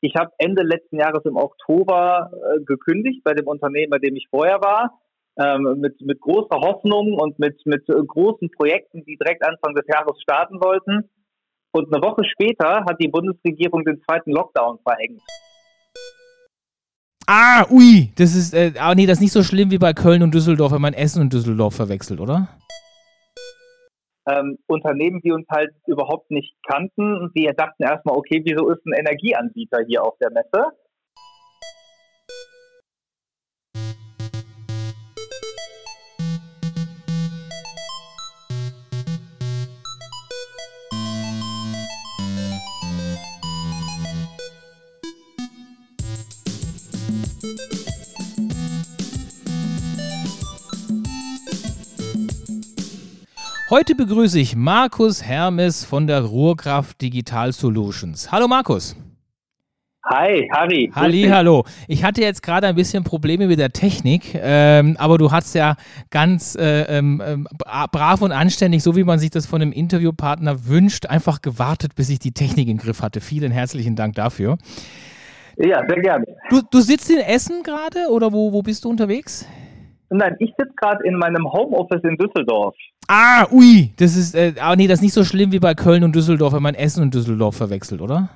Ich habe Ende letzten Jahres im Oktober äh, gekündigt bei dem Unternehmen, bei dem ich vorher war, ähm, mit, mit großer Hoffnung und mit, mit äh, großen Projekten, die direkt Anfang des Jahres starten wollten. Und eine Woche später hat die Bundesregierung den zweiten Lockdown verhängt. Ah, ui, das ist, äh, ah, nee, das ist nicht so schlimm wie bei Köln und Düsseldorf, wenn man Essen und Düsseldorf verwechselt, oder? Ähm, Unternehmen, die uns halt überhaupt nicht kannten. Die dachten erstmal, okay, wieso ist ein Energieanbieter hier auf der Messe? Heute begrüße ich Markus Hermes von der Ruhrkraft Digital Solutions. Hallo Markus. Hi, Harry. Halli, hallo. Ich hatte jetzt gerade ein bisschen Probleme mit der Technik, ähm, aber du hast ja ganz äh, ähm, ähm brav und anständig, so wie man sich das von einem Interviewpartner wünscht, einfach gewartet, bis ich die Technik im Griff hatte. Vielen herzlichen Dank dafür. Ja, sehr gerne. Du, du sitzt in Essen gerade oder wo, wo bist du unterwegs? Nein, ich sitze gerade in meinem Homeoffice in Düsseldorf. Ah, ui, das ist, äh, aber nee, das ist nicht so schlimm wie bei Köln und Düsseldorf, wenn man Essen und Düsseldorf verwechselt, oder?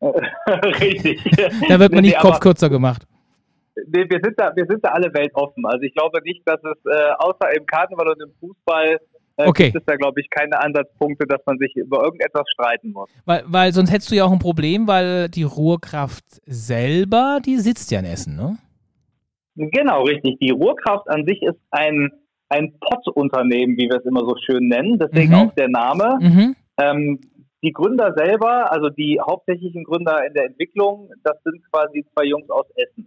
Richtig. da wird man nicht nee, Kopf kürzer gemacht. Nee, wir sind da, wir sind da alle weltoffen. Also ich glaube nicht, dass es äh, außer im Karneval und im Fußball äh, okay. gibt es da, glaube ich, keine Ansatzpunkte, dass man sich über irgendetwas streiten muss. Weil, weil sonst hättest du ja auch ein Problem, weil die Ruhrkraft selber, die sitzt ja in Essen, ne? Genau, richtig. Die Ruhrkraft an sich ist ein, ein Pott-Unternehmen, wie wir es immer so schön nennen, deswegen mhm. auch der Name. Mhm. Ähm, die Gründer selber, also die hauptsächlichen Gründer in der Entwicklung, das sind quasi zwei Jungs aus Essen.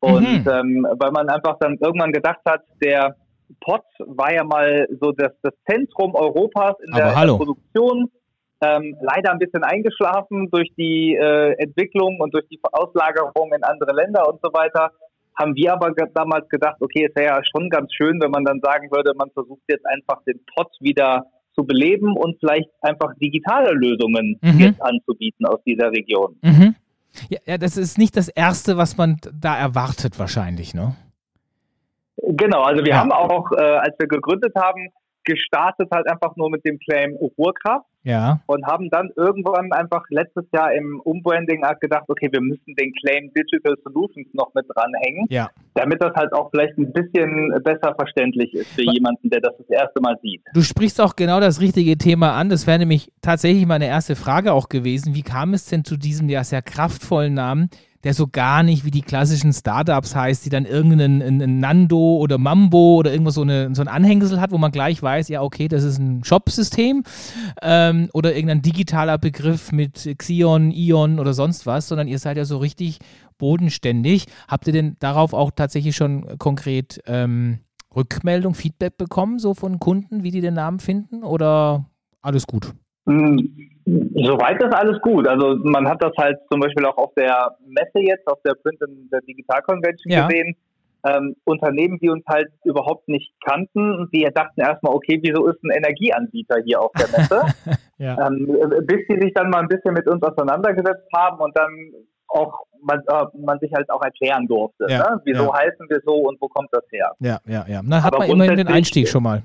Und mhm. ähm, weil man einfach dann irgendwann gedacht hat, der Pott war ja mal so das, das Zentrum Europas in der, in der Produktion. Ähm, leider ein bisschen eingeschlafen durch die äh, Entwicklung und durch die Auslagerung in andere Länder und so weiter haben wir aber damals gedacht, okay, es wäre ja schon ganz schön, wenn man dann sagen würde, man versucht jetzt einfach den Pot wieder zu beleben und vielleicht einfach digitale Lösungen mhm. jetzt anzubieten aus dieser Region. Mhm. Ja, ja, das ist nicht das Erste, was man da erwartet wahrscheinlich, ne? Genau, also wir ja. haben auch, äh, als wir gegründet haben, gestartet halt einfach nur mit dem Claim Ruhrkraft. Ja. Und haben dann irgendwann einfach letztes Jahr im Umbranding gedacht, okay, wir müssen den Claim Digital Solutions noch mit dranhängen, ja. damit das halt auch vielleicht ein bisschen besser verständlich ist für jemanden, der das das erste Mal sieht. Du sprichst auch genau das richtige Thema an. Das wäre nämlich tatsächlich meine erste Frage auch gewesen. Wie kam es denn zu diesem ja sehr kraftvollen Namen der so gar nicht wie die klassischen Startups heißt, die dann irgendeinen Nando oder Mambo oder irgendwas so, eine, so ein Anhängsel hat, wo man gleich weiß, ja, okay, das ist ein Shop-System ähm, oder irgendein digitaler Begriff mit Xion, Ion oder sonst was, sondern ihr seid ja so richtig bodenständig. Habt ihr denn darauf auch tatsächlich schon konkret ähm, Rückmeldung, Feedback bekommen, so von Kunden, wie die den Namen finden oder alles gut? Hm, soweit ist alles gut. Also man hat das halt zum Beispiel auch auf der Messe jetzt, auf der Print und der Digital Convention ja. gesehen. Ähm, Unternehmen, die uns halt überhaupt nicht kannten, die dachten erstmal, okay, wieso ist ein Energieanbieter hier auf der Messe? ja. ähm, bis die sich dann mal ein bisschen mit uns auseinandergesetzt haben und dann auch man, äh, man sich halt auch erklären durfte. Ja, ne? Wieso heißen wir so und wo kommt das her? Ja, ja, ja. Na, hat Aber man immerhin den Einstieg schon mal.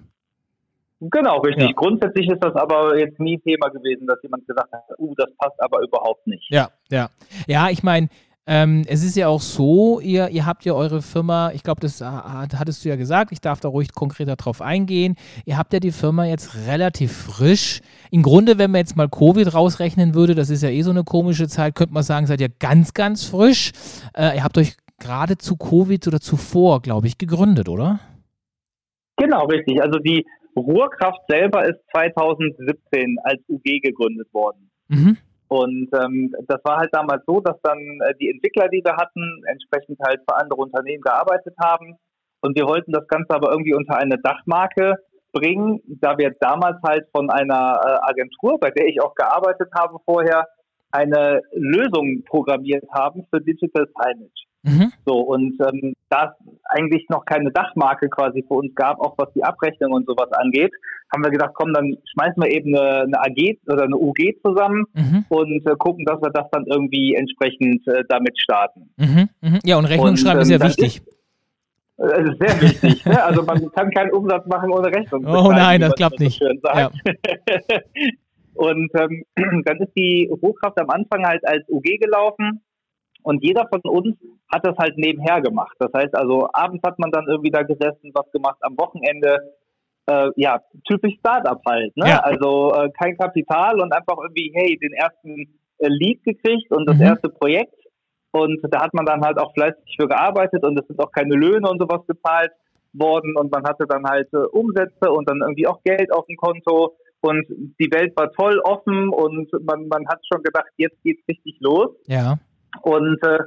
Genau, richtig. Ja. Grundsätzlich ist das aber jetzt nie Thema gewesen, dass jemand gesagt hat, uh, das passt aber überhaupt nicht. Ja, ja. Ja, ich meine, ähm, es ist ja auch so, ihr, ihr habt ja eure Firma, ich glaube, das hattest du ja gesagt, ich darf da ruhig konkreter drauf eingehen. Ihr habt ja die Firma jetzt relativ frisch. Im Grunde, wenn man jetzt mal Covid rausrechnen würde, das ist ja eh so eine komische Zeit, könnte man sagen, seid ihr ganz, ganz frisch. Äh, ihr habt euch gerade zu Covid oder zuvor, glaube ich, gegründet, oder? Genau, richtig. Also die Ruhrkraft selber ist 2017 als UG gegründet worden. Mhm. Und ähm, das war halt damals so, dass dann äh, die Entwickler, die wir hatten, entsprechend halt für andere Unternehmen gearbeitet haben. Und wir wollten das Ganze aber irgendwie unter eine Dachmarke bringen, da wir damals halt von einer äh, Agentur, bei der ich auch gearbeitet habe vorher, eine Lösung programmiert haben für Digital Signage. Mhm. So, und ähm, da es eigentlich noch keine Dachmarke quasi für uns gab, auch was die Abrechnung und sowas angeht, haben wir gedacht, komm, dann schmeißen wir eben eine, eine AG oder eine UG zusammen mhm. und äh, gucken, dass wir das dann irgendwie entsprechend äh, damit starten. Mhm. mhm. Ja, und Rechnung und, schreiben ähm, ist ja wichtig. Ist, das ist sehr wichtig. ne? Also man kann keinen Umsatz machen ohne Rechnung. Oh nein, das klappt so nicht. Ja. und ähm, dann ist die Rohkraft am Anfang halt als UG gelaufen und jeder von uns hat das halt nebenher gemacht. Das heißt also, abends hat man dann irgendwie da gesessen, was gemacht, am Wochenende, äh, ja, typisch Startup halt. Ne? Ja. Also äh, kein Kapital und einfach irgendwie, hey, den ersten äh, Lead gekriegt und das mhm. erste Projekt und da hat man dann halt auch fleißig für gearbeitet und es sind auch keine Löhne und sowas gezahlt worden und man hatte dann halt äh, Umsätze und dann irgendwie auch Geld auf dem Konto und die Welt war toll offen und man, man hat schon gedacht, jetzt geht's richtig los. Ja. Und äh,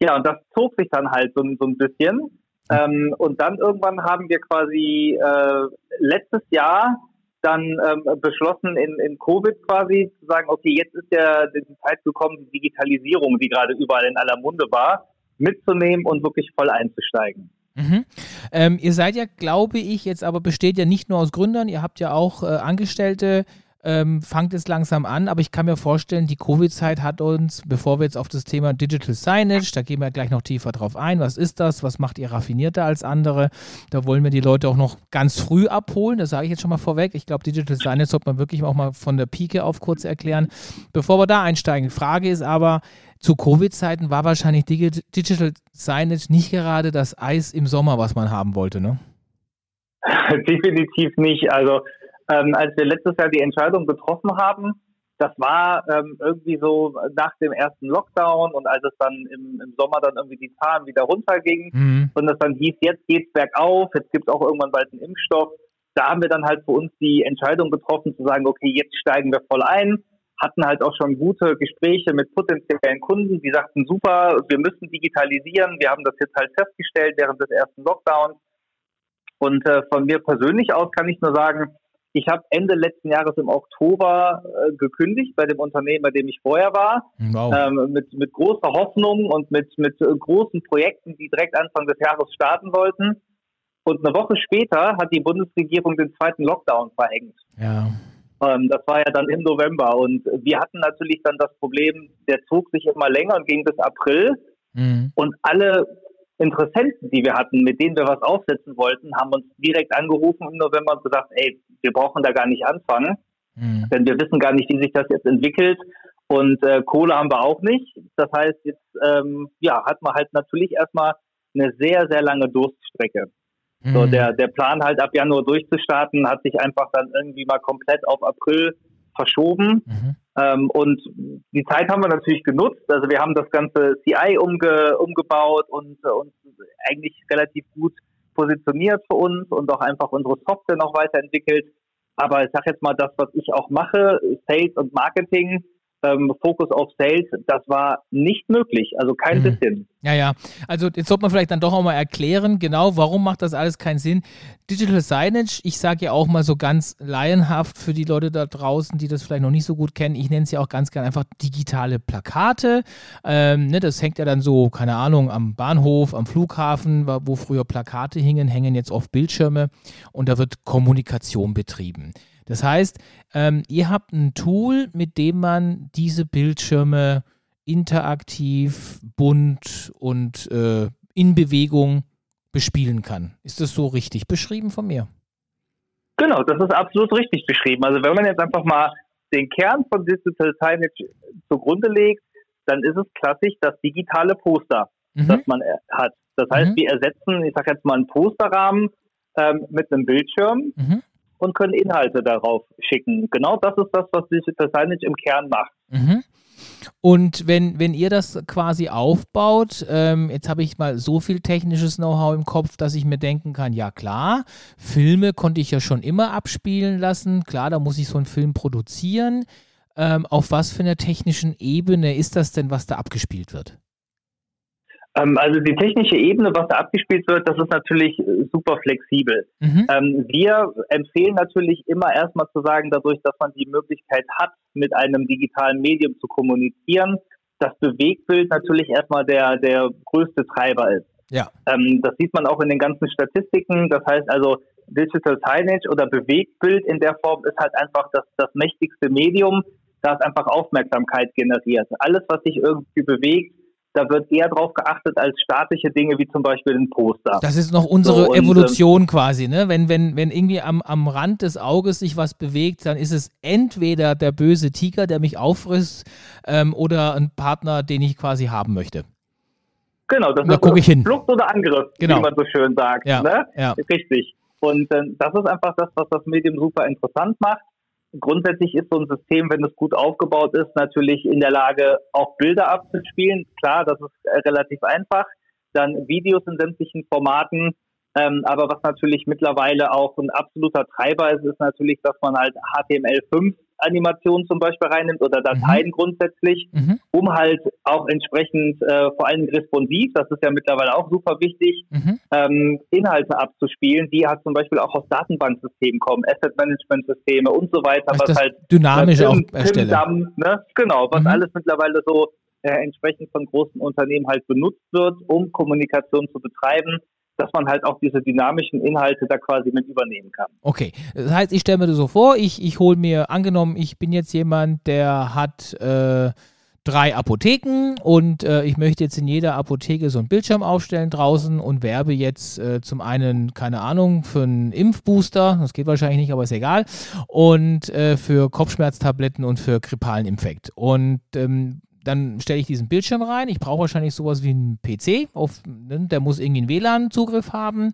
ja, und das zog sich dann halt so, so ein bisschen. Ähm, und dann irgendwann haben wir quasi äh, letztes Jahr dann ähm, beschlossen, in, in Covid quasi zu sagen, okay, jetzt ist ja die Zeit gekommen, die Digitalisierung, die gerade überall in aller Munde war, mitzunehmen und wirklich voll einzusteigen. Mhm. Ähm, ihr seid ja, glaube ich, jetzt aber besteht ja nicht nur aus Gründern, ihr habt ja auch äh, Angestellte, ähm, fangt es langsam an, aber ich kann mir vorstellen, die Covid-Zeit hat uns, bevor wir jetzt auf das Thema Digital Signage, da gehen wir gleich noch tiefer drauf ein, was ist das, was macht ihr raffinierter als andere, da wollen wir die Leute auch noch ganz früh abholen, das sage ich jetzt schon mal vorweg, ich glaube, Digital Signage sollte man wirklich auch mal von der Pike auf kurz erklären, bevor wir da einsteigen. Frage ist aber, zu Covid-Zeiten war wahrscheinlich Digital Signage nicht gerade das Eis im Sommer, was man haben wollte, ne? Definitiv nicht. Also ähm, als wir letztes Jahr die Entscheidung getroffen haben, das war ähm, irgendwie so nach dem ersten Lockdown und als es dann im, im Sommer dann irgendwie die Zahlen wieder runtergingen mhm. und es dann hieß, jetzt geht's bergauf, jetzt gibt es auch irgendwann bald einen Impfstoff. Da haben wir dann halt für uns die Entscheidung getroffen zu sagen, okay, jetzt steigen wir voll ein, hatten halt auch schon gute Gespräche mit potenziellen Kunden, die sagten, super, wir müssen digitalisieren, wir haben das jetzt halt festgestellt während des ersten Lockdowns. Und äh, von mir persönlich aus kann ich nur sagen, ich habe Ende letzten Jahres im Oktober äh, gekündigt bei dem Unternehmen, bei dem ich vorher war, wow. ähm, mit, mit großer Hoffnung und mit, mit äh, großen Projekten, die direkt Anfang des Jahres starten wollten. Und eine Woche später hat die Bundesregierung den zweiten Lockdown verhängt. Ja. Ähm, das war ja dann im November. Und wir hatten natürlich dann das Problem, der zog sich immer länger und ging bis April. Mhm. Und alle Interessenten, die wir hatten, mit denen wir was aufsetzen wollten, haben uns direkt angerufen im November und gesagt, ey, wir brauchen da gar nicht anfangen, mhm. denn wir wissen gar nicht, wie sich das jetzt entwickelt. Und äh, Kohle haben wir auch nicht. Das heißt, jetzt ähm, ja, hat man halt natürlich erstmal eine sehr, sehr lange Durststrecke. Mhm. So, der, der Plan halt ab Januar durchzustarten, hat sich einfach dann irgendwie mal komplett auf April verschoben. Mhm. Ähm, und die Zeit haben wir natürlich genutzt. Also wir haben das ganze CI umge umgebaut und äh, uns eigentlich relativ gut positioniert für uns und auch einfach unsere Software noch weiterentwickelt. Aber ich sage jetzt mal, das, was ich auch mache, Sales und Marketing, ähm, Fokus auf Sales, das war nicht möglich, also kein mhm. bisschen. Ja, ja. Also jetzt sollte man vielleicht dann doch auch mal erklären, genau, warum macht das alles keinen Sinn. Digital Signage, ich sage ja auch mal so ganz laienhaft für die Leute da draußen, die das vielleicht noch nicht so gut kennen, ich nenne es ja auch ganz gerne einfach digitale Plakate. Ähm, ne, das hängt ja dann so, keine Ahnung, am Bahnhof, am Flughafen, wo früher Plakate hingen, hängen jetzt oft Bildschirme und da wird Kommunikation betrieben. Das heißt, ähm, ihr habt ein Tool, mit dem man diese Bildschirme interaktiv, bunt und äh, in Bewegung bespielen kann. Ist das so richtig beschrieben von mir? Genau, das ist absolut richtig beschrieben. Also wenn man jetzt einfach mal den Kern von Digital Signage zugrunde legt, dann ist es klassisch das digitale Poster, mhm. das man äh, hat. Das heißt, mhm. wir ersetzen, ich sage jetzt mal einen Posterrahmen ähm, mit einem Bildschirm. Mhm und können Inhalte darauf schicken. Genau das ist das, was Digital Signage im Kern macht. Mhm. Und wenn, wenn ihr das quasi aufbaut, ähm, jetzt habe ich mal so viel technisches Know-how im Kopf, dass ich mir denken kann, ja klar, Filme konnte ich ja schon immer abspielen lassen, klar, da muss ich so einen Film produzieren. Ähm, auf was für einer technischen Ebene ist das denn, was da abgespielt wird? Ähm, also die technische Ebene, was da abgespielt wird, das ist natürlich äh, super flexibel. Mhm. Ähm, wir empfehlen natürlich immer erstmal zu sagen, dadurch, dass man die Möglichkeit hat, mit einem digitalen Medium zu kommunizieren, das Bewegtbild natürlich erstmal der, der größte Treiber ist. Ja. Ähm, das sieht man auch in den ganzen Statistiken. Das heißt also, Digital Signage oder Bewegtbild in der Form ist halt einfach das, das mächtigste Medium, das einfach Aufmerksamkeit generiert. Alles, was sich irgendwie bewegt, da wird eher drauf geachtet als statische Dinge wie zum Beispiel ein Poster. Das ist noch unsere so, und, Evolution ähm, quasi, ne? Wenn, wenn, wenn irgendwie am, am Rand des Auges sich was bewegt, dann ist es entweder der böse Tiger, der mich auffrisst, ähm, oder ein Partner, den ich quasi haben möchte. Genau, das da ist ich hin. Flucht oder Angriff, genau. wie man so schön sagt. Ja, ne? ja. Richtig. Und äh, das ist einfach das, was das Medium super interessant macht grundsätzlich ist so ein System, wenn es gut aufgebaut ist, natürlich in der Lage, auch Bilder abzuspielen. Klar, das ist äh, relativ einfach. Dann Videos in sämtlichen Formaten. Ähm, aber was natürlich mittlerweile auch ein absoluter Treiber ist, ist natürlich, dass man halt HTML5 Animationen zum Beispiel reinnimmt oder Dateien mhm. grundsätzlich, mhm. um halt auch entsprechend äh, vor allem responsiv, das ist ja mittlerweile auch super wichtig, mhm. ähm, Inhalte abzuspielen, die halt zum Beispiel auch aus Datenbanksystemen kommen, Asset Management Systeme und so weiter, was, was halt dynamisch äh, Tim, auch ne? Genau, was mhm. alles mittlerweile so äh, entsprechend von großen Unternehmen halt benutzt wird, um Kommunikation zu betreiben dass man halt auch diese dynamischen Inhalte da quasi mit übernehmen kann. Okay, das heißt, ich stelle mir das so vor, ich, ich hole mir, angenommen, ich bin jetzt jemand, der hat äh, drei Apotheken und äh, ich möchte jetzt in jeder Apotheke so einen Bildschirm aufstellen draußen und werbe jetzt äh, zum einen, keine Ahnung, für einen Impfbooster, das geht wahrscheinlich nicht, aber ist egal, und äh, für Kopfschmerztabletten und für grippalen Infekt. Und ähm, dann stelle ich diesen Bildschirm rein. Ich brauche wahrscheinlich sowas wie einen PC. Auf, ne, der muss irgendwie einen WLAN-Zugriff haben.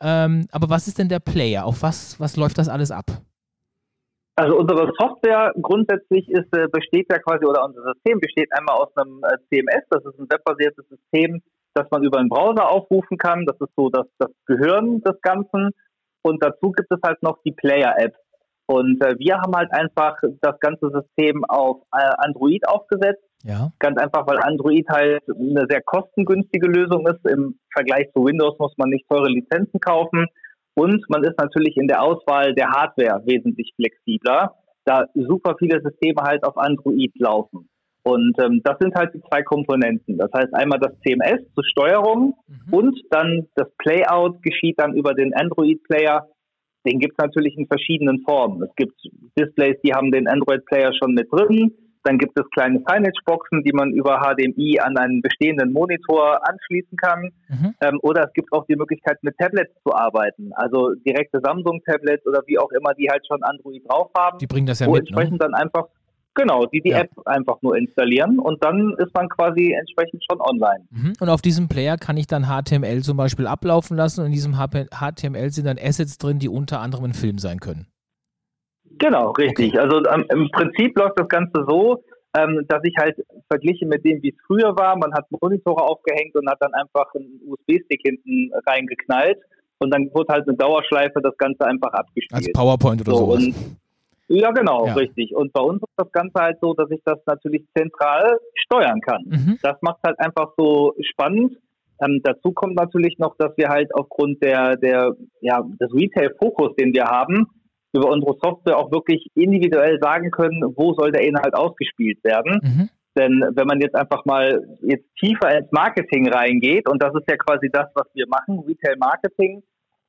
Ähm, aber was ist denn der Player? Auf was, was läuft das alles ab? Also unsere Software grundsätzlich ist, äh, besteht ja quasi, oder unser System besteht einmal aus einem äh, CMS, das ist ein webbasiertes System, das man über einen Browser aufrufen kann. Das ist so das, das Gehirn des Ganzen. Und dazu gibt es halt noch die Player-App. Und äh, wir haben halt einfach das ganze System auf äh, Android aufgesetzt. Ja. Ganz einfach, weil Android halt eine sehr kostengünstige Lösung ist. Im Vergleich zu Windows muss man nicht teure Lizenzen kaufen. Und man ist natürlich in der Auswahl der Hardware wesentlich flexibler, da super viele Systeme halt auf Android laufen. Und ähm, das sind halt die zwei Komponenten. Das heißt einmal das CMS zur Steuerung mhm. und dann das Playout geschieht dann über den Android-Player den gibt es natürlich in verschiedenen Formen. Es gibt Displays, die haben den Android-Player schon mit drin. Dann gibt es kleine Signage-Boxen, die man über HDMI an einen bestehenden Monitor anschließen kann. Mhm. Ähm, oder es gibt auch die Möglichkeit, mit Tablets zu arbeiten. Also direkte Samsung-Tablets oder wie auch immer, die halt schon Android drauf haben. Die bringen das ja wo mit. Ne? Entsprechend ne? dann einfach Genau, die die ja. App einfach nur installieren und dann ist man quasi entsprechend schon online. Mhm. Und auf diesem Player kann ich dann HTML zum Beispiel ablaufen lassen und in diesem HTML sind dann Assets drin, die unter anderem ein Film sein können. Genau, richtig. Okay. Also ähm, im Prinzip läuft das Ganze so, ähm, dass ich halt vergliche mit dem, wie es früher war. Man hat Monitore aufgehängt und hat dann einfach einen USB-Stick hinten reingeknallt und dann wurde halt eine Dauerschleife das Ganze einfach abgespielt. Als PowerPoint oder so. sowas. Ja, genau, ja. richtig. Und bei uns ist das Ganze halt so, dass ich das natürlich zentral steuern kann. Mhm. Das macht halt einfach so spannend. Ähm, dazu kommt natürlich noch, dass wir halt aufgrund der, der, ja, des Retail-Fokus, den wir haben, über unsere Software auch wirklich individuell sagen können, wo soll der Inhalt ausgespielt werden. Mhm. Denn wenn man jetzt einfach mal jetzt tiefer ins Marketing reingeht, und das ist ja quasi das, was wir machen, Retail Marketing,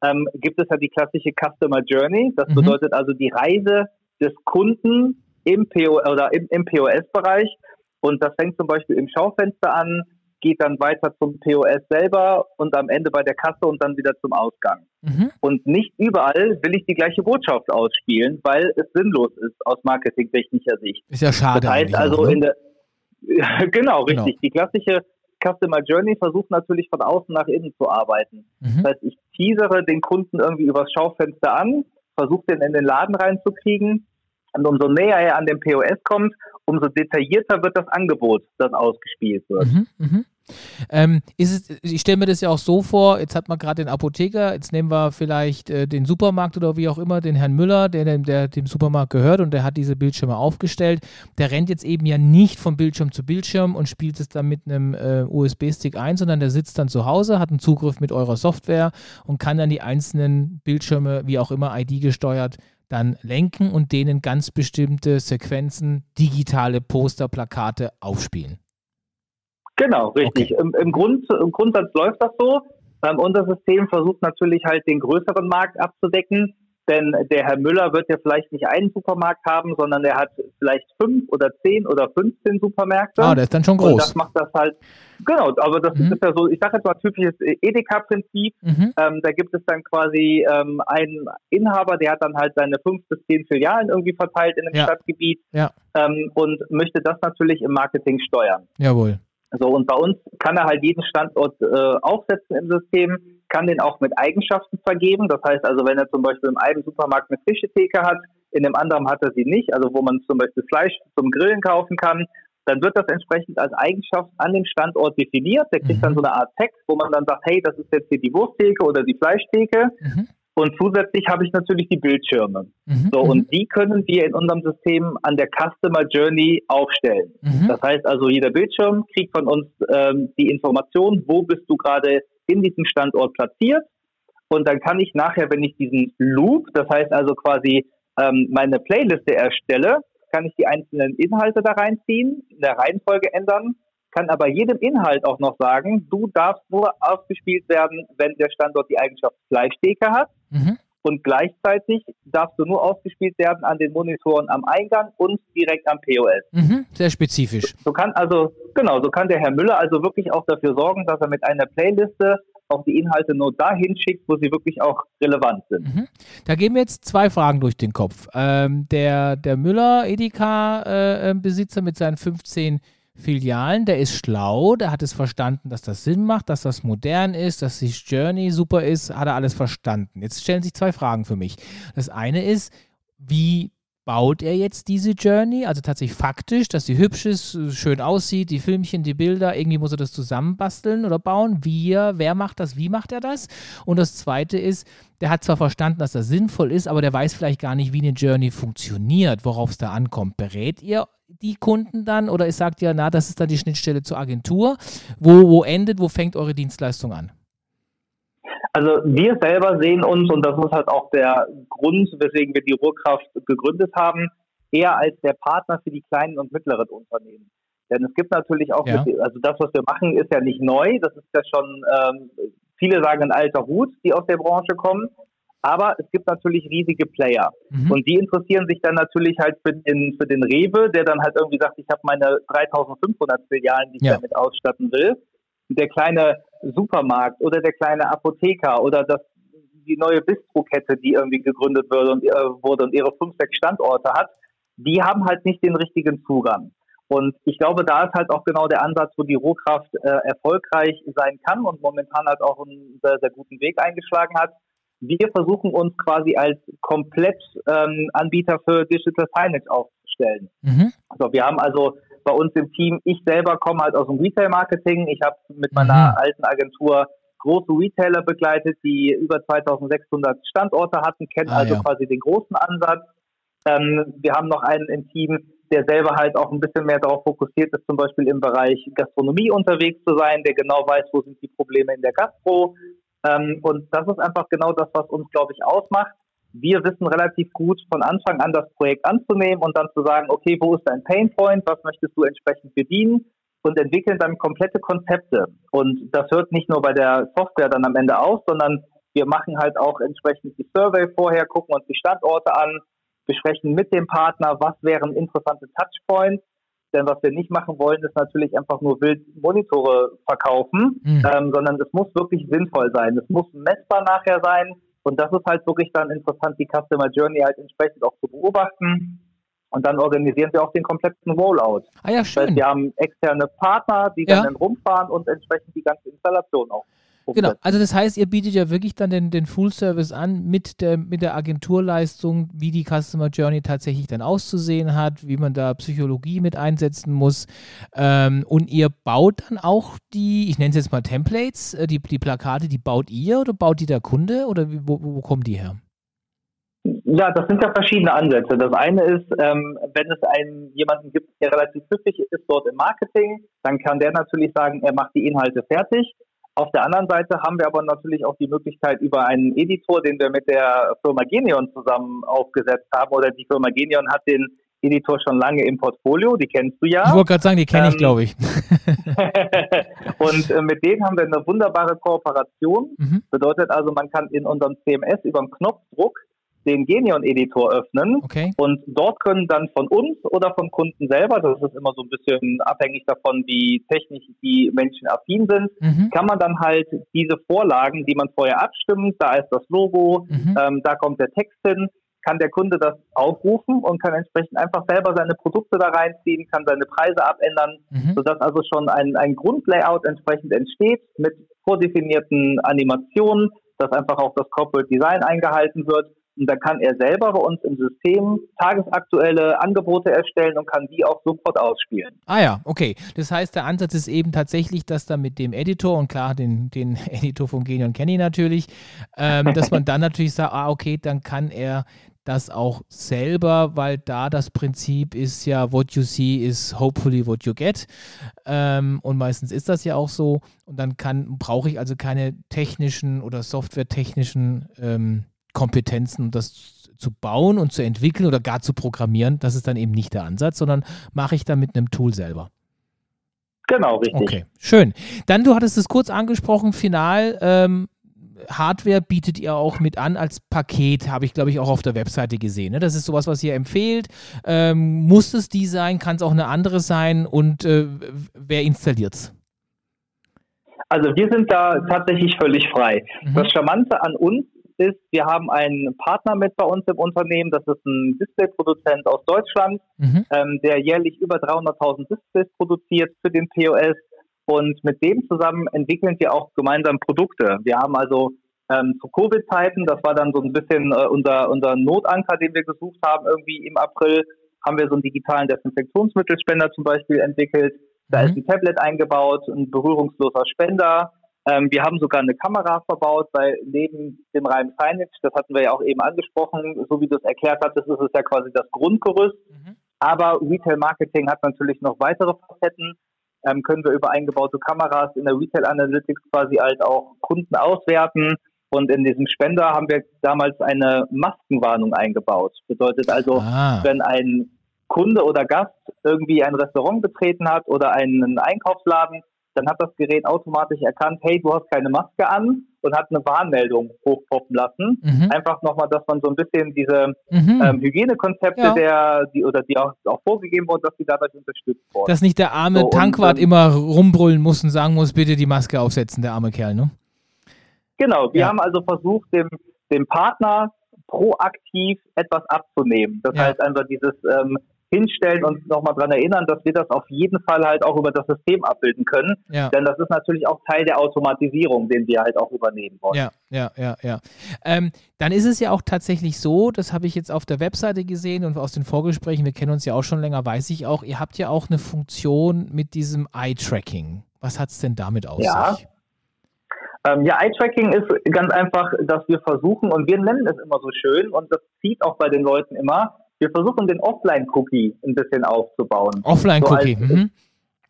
ähm, gibt es ja die klassische Customer Journey. Das mhm. bedeutet also die Reise des Kunden im, PO, oder im, im POS-Bereich. Und das fängt zum Beispiel im Schaufenster an, geht dann weiter zum POS selber und am Ende bei der Kasse und dann wieder zum Ausgang. Mhm. Und nicht überall will ich die gleiche Botschaft ausspielen, weil es sinnlos ist aus marketingtechnischer Sicht. Ist ja schade. Das heißt also auch, ne? in der genau, richtig. Genau. Die klassische Customer Journey versucht natürlich von außen nach innen zu arbeiten. Mhm. Das heißt, ich teasere den Kunden irgendwie übers Schaufenster an, versucht den in den Laden reinzukriegen. Und umso näher er an den POS kommt, umso detaillierter wird das Angebot, das ausgespielt wird. Mhm, mh. Ähm, es, ich stelle mir das ja auch so vor, jetzt hat man gerade den Apotheker, jetzt nehmen wir vielleicht äh, den Supermarkt oder wie auch immer, den Herrn Müller, der, der, der, dem Supermarkt gehört und der hat diese Bildschirme aufgestellt. Der rennt jetzt eben ja nicht von Bildschirm zu Bildschirm und spielt es dann mit einem äh, USB-Stick ein, sondern der sitzt dann zu Hause, hat einen Zugriff mit eurer Software und kann dann die einzelnen Bildschirme, wie auch immer, ID gesteuert, dann lenken und denen ganz bestimmte Sequenzen, digitale Poster, Plakate aufspielen. Genau, richtig. Okay. Im, im, Grund, Im Grundsatz läuft das so. Ähm, unser System versucht natürlich halt den größeren Markt abzudecken. Denn der Herr Müller wird ja vielleicht nicht einen Supermarkt haben, sondern er hat vielleicht fünf oder zehn oder 15 Supermärkte. Ah, der ist dann schon groß. Und das macht das halt, genau, aber das mhm. ist ja so, ich sage jetzt mal typisches Edeka-Prinzip. Mhm. Ähm, da gibt es dann quasi ähm, einen Inhaber, der hat dann halt seine fünf bis zehn Filialen irgendwie verteilt in dem ja. Stadtgebiet ja. ähm, und möchte das natürlich im Marketing steuern. Jawohl. So, und bei uns kann er halt jeden Standort äh, aufsetzen im System, kann den auch mit Eigenschaften vergeben. Das heißt also, wenn er zum Beispiel im einen Supermarkt eine Fischetheke hat, in dem anderen hat er sie nicht, also wo man zum Beispiel Fleisch zum Grillen kaufen kann, dann wird das entsprechend als Eigenschaft an dem Standort definiert. Der kriegt mhm. dann so eine Art Text, wo man dann sagt, hey, das ist jetzt hier die Wursttheke oder die Fleischtheke. Mhm. Und zusätzlich habe ich natürlich die Bildschirme. Mhm, so, und mhm. die können wir in unserem System an der Customer Journey aufstellen. Mhm. Das heißt also, jeder Bildschirm kriegt von uns ähm, die Information, wo bist du gerade in diesem Standort platziert. Und dann kann ich nachher, wenn ich diesen Loop, das heißt also quasi ähm, meine Playliste erstelle, kann ich die einzelnen Inhalte da reinziehen, in der Reihenfolge ändern kann aber jedem Inhalt auch noch sagen, du darfst nur ausgespielt werden, wenn der Standort die Eigenschaft Fleischtheke hat. Mhm. Und gleichzeitig darfst du nur ausgespielt werden an den Monitoren am Eingang und direkt am POS. Mhm, sehr spezifisch. So kann also, genau, so kann der Herr Müller also wirklich auch dafür sorgen, dass er mit einer Playliste auch die Inhalte nur dahin schickt, wo sie wirklich auch relevant sind. Mhm. Da gehen mir jetzt zwei Fragen durch den Kopf. Ähm, der, der Müller Edeka-Besitzer äh, mit seinen 15 Filialen, der ist schlau, der hat es verstanden, dass das Sinn macht, dass das modern ist, dass die Journey super ist, hat er alles verstanden. Jetzt stellen sich zwei Fragen für mich. Das eine ist, wie baut er jetzt diese Journey? Also tatsächlich faktisch, dass sie hübsch ist, schön aussieht, die Filmchen, die Bilder, irgendwie muss er das zusammenbasteln oder bauen. Wie, wer macht das, wie macht er das? Und das zweite ist, der hat zwar verstanden, dass das sinnvoll ist, aber der weiß vielleicht gar nicht, wie eine Journey funktioniert, worauf es da ankommt. Berät ihr die Kunden dann oder ist, sagt ihr, na, das ist dann die Schnittstelle zur Agentur? Wo, wo endet, wo fängt eure Dienstleistung an? Also wir selber sehen uns, und das ist halt auch der Grund, weswegen wir die Ruhrkraft gegründet haben, eher als der Partner für die kleinen und mittleren Unternehmen. Denn es gibt natürlich auch, ja. mit, also das, was wir machen, ist ja nicht neu. Das ist ja schon, ähm, viele sagen ein alter Hut, die aus der Branche kommen. Aber es gibt natürlich riesige Player. Mhm. Und die interessieren sich dann natürlich halt für den, für den Rewe, der dann halt irgendwie sagt, ich habe meine 3500 Filialen, die ich ja. damit ausstatten will der kleine Supermarkt oder der kleine Apotheker oder das, die neue Bistro-Kette, die irgendwie gegründet wurde und, äh, wurde und ihre fünf, sechs Standorte hat, die haben halt nicht den richtigen Zugang. Und ich glaube, da ist halt auch genau der Ansatz, wo die Rohkraft äh, erfolgreich sein kann und momentan halt auch einen sehr, sehr guten Weg eingeschlagen hat. Wir versuchen uns quasi als Komplettanbieter ähm, für Digital Signage aufzustellen. Mhm. Also wir haben also bei uns im Team, ich selber komme halt aus dem Retail-Marketing. Ich habe mit meiner mhm. alten Agentur große Retailer begleitet, die über 2600 Standorte hatten, kennen ah, also ja. quasi den großen Ansatz. Ähm, wir haben noch einen im Team, der selber halt auch ein bisschen mehr darauf fokussiert ist, zum Beispiel im Bereich Gastronomie unterwegs zu sein, der genau weiß, wo sind die Probleme in der Gastro. Ähm, und das ist einfach genau das, was uns, glaube ich, ausmacht wir wissen relativ gut von Anfang an das Projekt anzunehmen und dann zu sagen, okay, wo ist dein Painpoint, was möchtest du entsprechend bedienen und entwickeln dann komplette Konzepte. Und das hört nicht nur bei der Software dann am Ende auf, sondern wir machen halt auch entsprechend die Survey vorher, gucken uns die Standorte an, besprechen mit dem Partner, was wären interessante Touchpoints. Denn was wir nicht machen wollen, ist natürlich einfach nur wild Monitore verkaufen, mhm. ähm, sondern es muss wirklich sinnvoll sein. Es muss messbar nachher sein und das ist halt wirklich dann interessant, die Customer Journey halt entsprechend auch zu beobachten. Und dann organisieren wir auch den kompletten Rollout. Ah ja, schön. Das heißt, wir haben externe Partner, die ja. dann rumfahren und entsprechend die ganze Installation auch Genau, also das heißt, ihr bietet ja wirklich dann den, den Full Service an mit der, mit der Agenturleistung, wie die Customer Journey tatsächlich dann auszusehen hat, wie man da Psychologie mit einsetzen muss. Ähm, und ihr baut dann auch die, ich nenne es jetzt mal Templates, äh, die, die Plakate, die baut ihr oder baut die der Kunde oder wie, wo, wo kommen die her? Ja, das sind ja verschiedene Ansätze. Das eine ist, ähm, wenn es einen jemanden gibt, der relativ glücklich ist dort im Marketing, dann kann der natürlich sagen, er macht die Inhalte fertig. Auf der anderen Seite haben wir aber natürlich auch die Möglichkeit über einen Editor, den wir mit der Firma Genion zusammen aufgesetzt haben, oder die Firma Genion hat den Editor schon lange im Portfolio, die kennst du ja. Ich wollte gerade sagen, die kenne ähm, ich, glaube ich. und äh, mit denen haben wir eine wunderbare Kooperation. Mhm. Bedeutet also, man kann in unserem CMS über einen Knopfdruck den Genion-Editor öffnen. Okay. Und dort können dann von uns oder vom Kunden selber, das ist immer so ein bisschen abhängig davon, wie technisch die Menschen affin sind, mhm. kann man dann halt diese Vorlagen, die man vorher abstimmt, da ist das Logo, mhm. ähm, da kommt der Text hin, kann der Kunde das aufrufen und kann entsprechend einfach selber seine Produkte da reinziehen, kann seine Preise abändern, mhm. sodass also schon ein, ein Grundlayout entsprechend entsteht mit vordefinierten Animationen, dass einfach auch das Corporate Design eingehalten wird und dann kann er selber bei uns im System tagesaktuelle Angebote erstellen und kann die auch sofort ausspielen. Ah ja, okay. Das heißt, der Ansatz ist eben tatsächlich, dass da mit dem Editor und klar, den, den Editor von Genion kenne ich natürlich, ähm, dass man dann natürlich sagt, ah okay, dann kann er das auch selber, weil da das Prinzip ist ja, what you see is hopefully what you get. Ähm, und meistens ist das ja auch so. Und dann kann, brauche ich also keine technischen oder softwaretechnischen ähm, Kompetenzen, das zu bauen und zu entwickeln oder gar zu programmieren. Das ist dann eben nicht der Ansatz, sondern mache ich da mit einem Tool selber. Genau, richtig. Okay, schön. Dann, du hattest es kurz angesprochen, final. Ähm, Hardware bietet ihr auch mit an als Paket, habe ich glaube ich auch auf der Webseite gesehen. Ne? Das ist sowas, was ihr empfehlt. Ähm, muss es die sein? Kann es auch eine andere sein? Und äh, wer installiert es? Also wir sind da tatsächlich völlig frei. Mhm. Das Charmante an uns ist, wir haben einen Partner mit bei uns im Unternehmen, das ist ein Displayproduzent aus Deutschland, mhm. ähm, der jährlich über 300.000 Displays produziert für den POS und mit dem zusammen entwickeln wir auch gemeinsam Produkte. Wir haben also ähm, zu Covid-Zeiten, das war dann so ein bisschen äh, unser, unser Notanker, den wir gesucht haben, irgendwie im April, haben wir so einen digitalen Desinfektionsmittelspender zum Beispiel entwickelt. Da mhm. ist ein Tablet eingebaut, ein berührungsloser Spender. Ähm, wir haben sogar eine Kamera verbaut, weil neben dem reinen Signage, das hatten wir ja auch eben angesprochen, so wie du es erklärt hattest, ist es ja quasi das Grundgerüst. Mhm. Aber Retail Marketing hat natürlich noch weitere Facetten. Ähm, können wir über eingebaute Kameras in der Retail Analytics quasi halt auch Kunden auswerten. Und in diesem Spender haben wir damals eine Maskenwarnung eingebaut. Bedeutet also, ah. wenn ein Kunde oder Gast irgendwie ein Restaurant betreten hat oder einen Einkaufsladen, dann hat das Gerät automatisch erkannt, hey, du hast keine Maske an und hat eine Warnmeldung hochpoppen lassen. Mhm. Einfach nochmal, dass man so ein bisschen diese mhm. ähm, Hygienekonzepte, ja. der, die oder die auch, auch, vorgegeben wurden, dass die dadurch unterstützt wurden. Dass nicht der arme so, Tankwart und, ähm, immer rumbrüllen muss und sagen muss, bitte die Maske aufsetzen, der arme Kerl, ne? Genau, wir ja. haben also versucht, dem, dem Partner proaktiv etwas abzunehmen. Das ja. heißt einfach dieses ähm, hinstellen und nochmal daran erinnern, dass wir das auf jeden Fall halt auch über das System abbilden können. Ja. Denn das ist natürlich auch Teil der Automatisierung, den wir halt auch übernehmen wollen. Ja, ja, ja, ja. Ähm, dann ist es ja auch tatsächlich so, das habe ich jetzt auf der Webseite gesehen und aus den Vorgesprächen, wir kennen uns ja auch schon länger, weiß ich auch, ihr habt ja auch eine Funktion mit diesem Eye-Tracking. Was hat es denn damit auf ja. sich? Ähm, ja, Eye-Tracking ist ganz einfach, dass wir versuchen, und wir nennen es immer so schön, und das zieht auch bei den Leuten immer, wir versuchen den Offline-Cookie ein bisschen aufzubauen. Offline-Cookie, so mhm.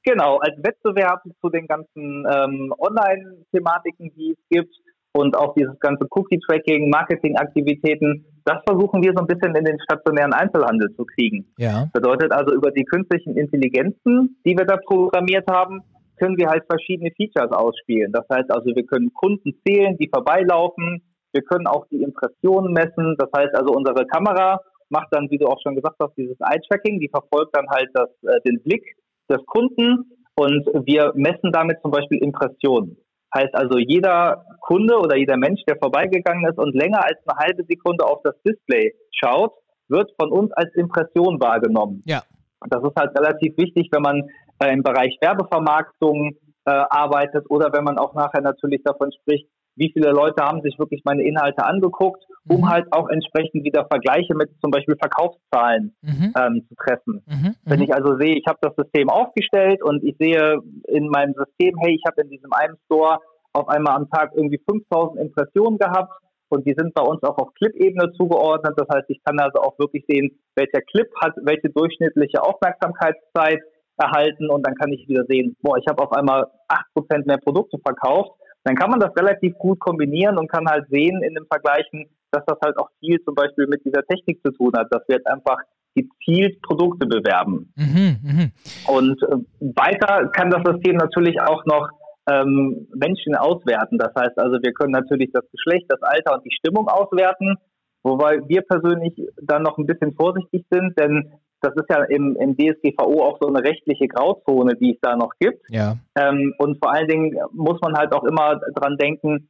Genau, als Wettbewerb zu den ganzen ähm, Online-Thematiken, die es gibt und auch dieses ganze Cookie-Tracking, Marketing-Aktivitäten, das versuchen wir so ein bisschen in den stationären Einzelhandel zu kriegen. Ja. Bedeutet also über die künstlichen Intelligenzen, die wir da programmiert haben, können wir halt verschiedene Features ausspielen. Das heißt also, wir können Kunden zählen, die vorbeilaufen. Wir können auch die Impressionen messen. Das heißt also, unsere Kamera macht dann, wie du auch schon gesagt hast, dieses Eye-Tracking, die verfolgt dann halt das, äh, den Blick des Kunden und wir messen damit zum Beispiel Impressionen. Heißt also, jeder Kunde oder jeder Mensch, der vorbeigegangen ist und länger als eine halbe Sekunde auf das Display schaut, wird von uns als Impression wahrgenommen. Ja. Das ist halt relativ wichtig, wenn man äh, im Bereich Werbevermarktung äh, arbeitet oder wenn man auch nachher natürlich davon spricht, wie viele Leute haben sich wirklich meine Inhalte angeguckt, um mhm. halt auch entsprechend wieder Vergleiche mit zum Beispiel Verkaufszahlen mhm. ähm, zu treffen. Mhm. Wenn mhm. ich also sehe, ich habe das System aufgestellt und ich sehe in meinem System, hey, ich habe in diesem einen Store auf einmal am Tag irgendwie 5000 Impressionen gehabt und die sind bei uns auch auf Clip-Ebene zugeordnet. Das heißt, ich kann also auch wirklich sehen, welcher Clip hat welche durchschnittliche Aufmerksamkeitszeit erhalten und dann kann ich wieder sehen, boah, ich habe auf einmal 8% mehr Produkte verkauft dann kann man das relativ gut kombinieren und kann halt sehen in den Vergleichen, dass das halt auch viel zum Beispiel mit dieser Technik zu tun hat, dass wir jetzt einfach gezielt Produkte bewerben. Mhm, mh. Und äh, weiter kann das System natürlich auch noch ähm, Menschen auswerten. Das heißt also, wir können natürlich das Geschlecht, das Alter und die Stimmung auswerten, wobei wir persönlich dann noch ein bisschen vorsichtig sind, denn das ist ja im, im DSGVO auch so eine rechtliche Grauzone, die es da noch gibt. Ja. Ähm, und vor allen Dingen muss man halt auch immer dran denken,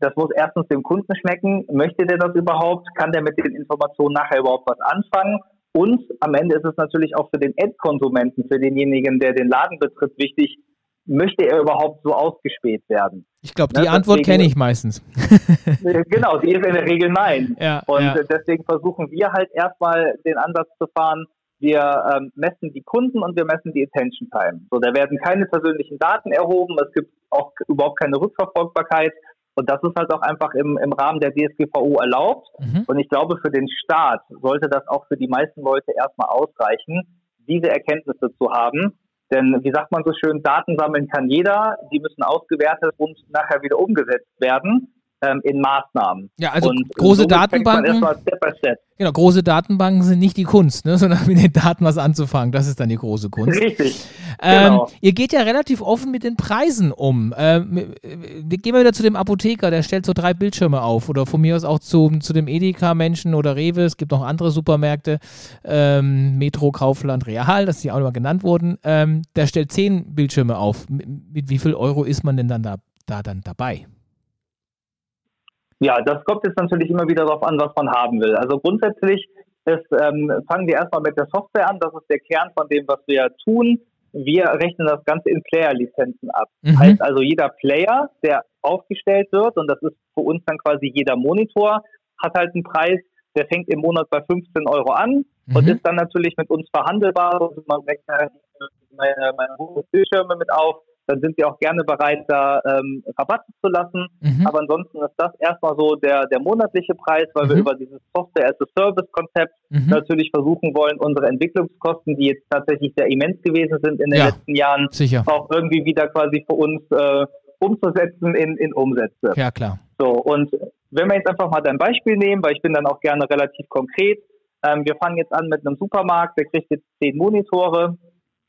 das muss erstens dem Kunden schmecken. Möchte der das überhaupt? Kann der mit den Informationen nachher überhaupt was anfangen? Und am Ende ist es natürlich auch für den Endkonsumenten, für denjenigen, der den Laden betritt, wichtig, möchte er überhaupt so ausgespäht werden? Ich glaube, die ne? Antwort kenne ich meistens. genau, die ist in der Regel nein. Ja, und ja. deswegen versuchen wir halt erstmal den Ansatz zu fahren, wir ähm, messen die Kunden und wir messen die Attention Time. So, da werden keine persönlichen Daten erhoben, es gibt auch überhaupt keine Rückverfolgbarkeit. Und das ist halt auch einfach im, im Rahmen der DSGVO erlaubt. Mhm. Und ich glaube, für den Staat sollte das auch für die meisten Leute erstmal ausreichen, diese Erkenntnisse zu haben. Denn wie sagt man so schön, Daten sammeln kann jeder, die müssen ausgewertet und nachher wieder umgesetzt werden ähm, in Maßnahmen. Ja, also und große Datenbanken. Step Step. Genau, große Datenbanken sind nicht die Kunst, ne, sondern mit den Daten was anzufangen. Das ist dann die große Kunst. Richtig. Ähm, genau. Ihr geht ja relativ offen mit den Preisen um. Ähm, gehen wir wieder zu dem Apotheker, der stellt so drei Bildschirme auf. Oder von mir aus auch zu, zu dem Edeka-Menschen oder Rewe. Es gibt noch andere Supermärkte. Ähm, Metro, Kaufland, Real, dass die auch immer genannt wurden. Ähm, der stellt zehn Bildschirme auf. Mit, mit wie viel Euro ist man denn dann da, da dann dabei? Ja, das kommt jetzt natürlich immer wieder darauf an, was man haben will. Also grundsätzlich ist, ähm, fangen wir erstmal mit der Software an. Das ist der Kern von dem, was wir tun. Wir rechnen das Ganze in Player-Lizenzen ab. Mhm. Heißt also, jeder Player, der aufgestellt wird, und das ist für uns dann quasi jeder Monitor, hat halt einen Preis, der fängt im Monat bei 15 Euro an mhm. und ist dann natürlich mit uns verhandelbar. Also man rechnet meine, meine Bildschirme mit auf dann sind wir auch gerne bereit, da ähm, Rabatte zu lassen. Mhm. Aber ansonsten ist das erstmal so der, der monatliche Preis, weil mhm. wir über dieses Software-as-a-Service-Konzept mhm. natürlich versuchen wollen, unsere Entwicklungskosten, die jetzt tatsächlich sehr immens gewesen sind in den ja, letzten Jahren, sicher. auch irgendwie wieder quasi für uns äh, umzusetzen in, in Umsätze. Ja, klar. So, und wenn wir jetzt einfach mal dein Beispiel nehmen, weil ich bin dann auch gerne relativ konkret, ähm, wir fangen jetzt an mit einem Supermarkt, der kriegt jetzt zehn Monitore,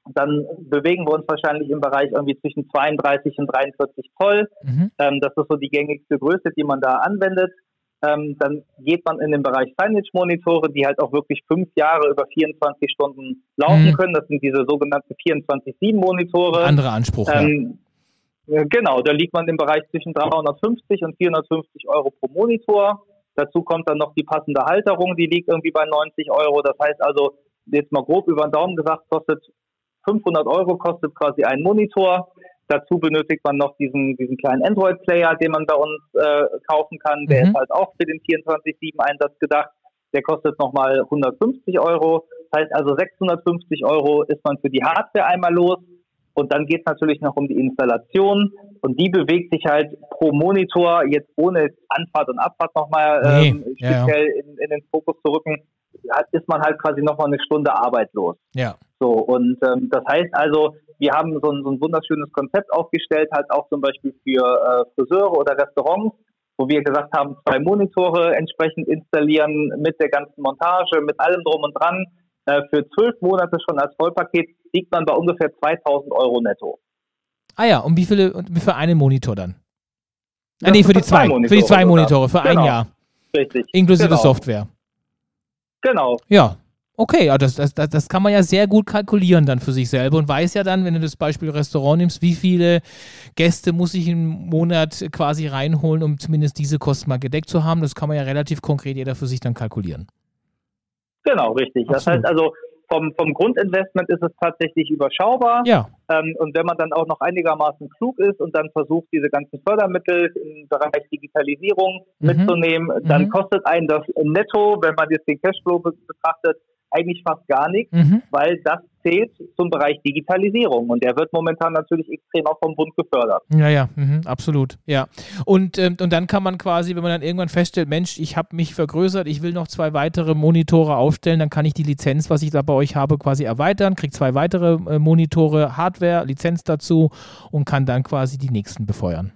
dann bewegen wir uns wahrscheinlich im Bereich irgendwie zwischen 32 und 43 Zoll. Mhm. Ähm, das ist so die gängigste Größe, die man da anwendet. Ähm, dann geht man in den Bereich Signage-Monitore, die halt auch wirklich fünf Jahre über 24 Stunden laufen mhm. können. Das sind diese sogenannten 24-7-Monitore. Andere Anspruch. Ähm, ja. Genau, da liegt man im Bereich zwischen 350 und 450 Euro pro Monitor. Dazu kommt dann noch die passende Halterung, die liegt irgendwie bei 90 Euro. Das heißt also, jetzt mal grob über den Daumen gesagt, kostet 500 Euro kostet quasi ein Monitor. Dazu benötigt man noch diesen, diesen kleinen Android-Player, den man bei uns äh, kaufen kann. Der mhm. ist halt auch für den 24-7-Einsatz gedacht. Der kostet nochmal 150 Euro. Das heißt also 650 Euro ist man für die Hardware einmal los. Und dann geht es natürlich noch um die Installation. Und die bewegt sich halt pro Monitor, jetzt ohne Anfahrt und Abfahrt nochmal nee. ähm, speziell ja, ja. In, in, den Fokus zu rücken, ist man halt quasi nochmal eine Stunde arbeitslos. Ja. So, und ähm, das heißt also, wir haben so ein, so ein wunderschönes Konzept aufgestellt, halt auch zum Beispiel für äh, Friseure oder Restaurants, wo wir gesagt haben, zwei Monitore entsprechend installieren mit der ganzen Montage, mit allem drum und dran. Äh, für zwölf Monate schon als Vollpaket liegt man bei ungefähr 2000 Euro netto. Ah ja, und wie viele, für einen Monitor dann? Ah, nee, für die zwei. Monitore für die zwei Monitore, für genau. ein Jahr. Richtig. Inklusive genau. Software. Genau. Ja, Okay, ja, das, das, das kann man ja sehr gut kalkulieren dann für sich selber und weiß ja dann, wenn du das Beispiel Restaurant nimmst, wie viele Gäste muss ich im Monat quasi reinholen, um zumindest diese Kosten mal gedeckt zu haben. Das kann man ja relativ konkret jeder für sich dann kalkulieren. Genau, richtig. Absolut. Das heißt also, vom, vom Grundinvestment ist es tatsächlich überschaubar. Ja. Ähm, und wenn man dann auch noch einigermaßen klug ist und dann versucht, diese ganzen Fördermittel im Bereich Digitalisierung mhm. mitzunehmen, dann mhm. kostet einen das netto, wenn man jetzt den Cashflow betrachtet, eigentlich fast gar nichts, mhm. weil das zählt zum Bereich Digitalisierung und der wird momentan natürlich extrem auch vom Bund gefördert. Ja, ja, mhm, absolut, ja. Und, ähm, und dann kann man quasi, wenn man dann irgendwann feststellt, Mensch, ich habe mich vergrößert, ich will noch zwei weitere Monitore aufstellen, dann kann ich die Lizenz, was ich da bei euch habe, quasi erweitern, kriege zwei weitere äh, Monitore, Hardware, Lizenz dazu und kann dann quasi die nächsten befeuern.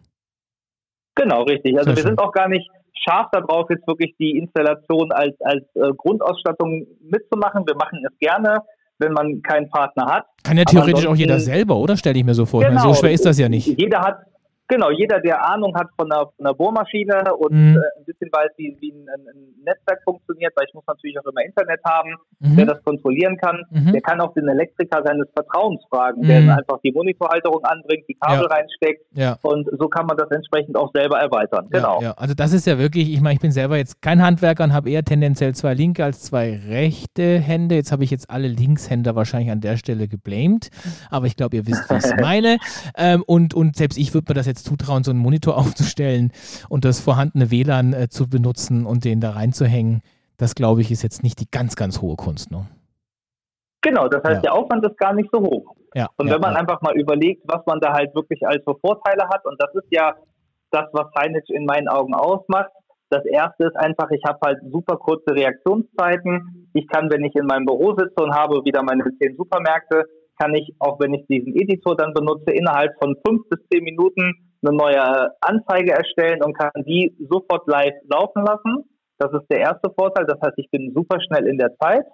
Genau, richtig. Also Sehr wir schön. sind auch gar nicht scharf darauf, jetzt wirklich die Installation als, als äh, Grundausstattung mitzumachen. Wir machen es gerne, wenn man keinen Partner hat. Kann ja theoretisch auch jeder selber, oder? Stelle ich mir so vor. Genau, meine, so schwer ist das ja nicht. Jeder hat, Genau, jeder, der Ahnung hat von einer, von einer Bohrmaschine und mhm. äh, ein bisschen weiß, wie, wie ein, ein, Netzwerk funktioniert, weil ich muss natürlich auch immer Internet haben, mhm. der das kontrollieren kann, mhm. der kann auch den Elektriker seines Vertrauens fragen, der mhm. einfach die Monitorhalterung anbringt, die Kabel ja. reinsteckt ja. und so kann man das entsprechend auch selber erweitern. Genau. Ja, also das ist ja wirklich, ich meine, ich bin selber jetzt kein Handwerker und habe eher tendenziell zwei linke als zwei rechte Hände. Jetzt habe ich jetzt alle Linkshänder wahrscheinlich an der Stelle geblamed, aber ich glaube, ihr wisst, was ich meine. Ähm, und, und selbst ich würde mir das jetzt jetzt zutrauen, so einen Monitor aufzustellen und das vorhandene WLAN äh, zu benutzen und den da reinzuhängen, das glaube ich, ist jetzt nicht die ganz, ganz hohe Kunst. Ne? Genau, das heißt, ja. der Aufwand ist gar nicht so hoch. Ja, und wenn ja, man einfach mal überlegt, was man da halt wirklich als so Vorteile hat, und das ist ja das, was Signage in meinen Augen ausmacht. Das erste ist einfach, ich habe halt super kurze Reaktionszeiten. Ich kann, wenn ich in meinem Büro sitze und habe wieder meine zehn Supermärkte, kann ich, auch wenn ich diesen Editor dann benutze, innerhalb von fünf bis zehn Minuten eine neue Anzeige erstellen und kann die sofort live laufen lassen. Das ist der erste Vorteil. Das heißt, ich bin super schnell in der Zeit.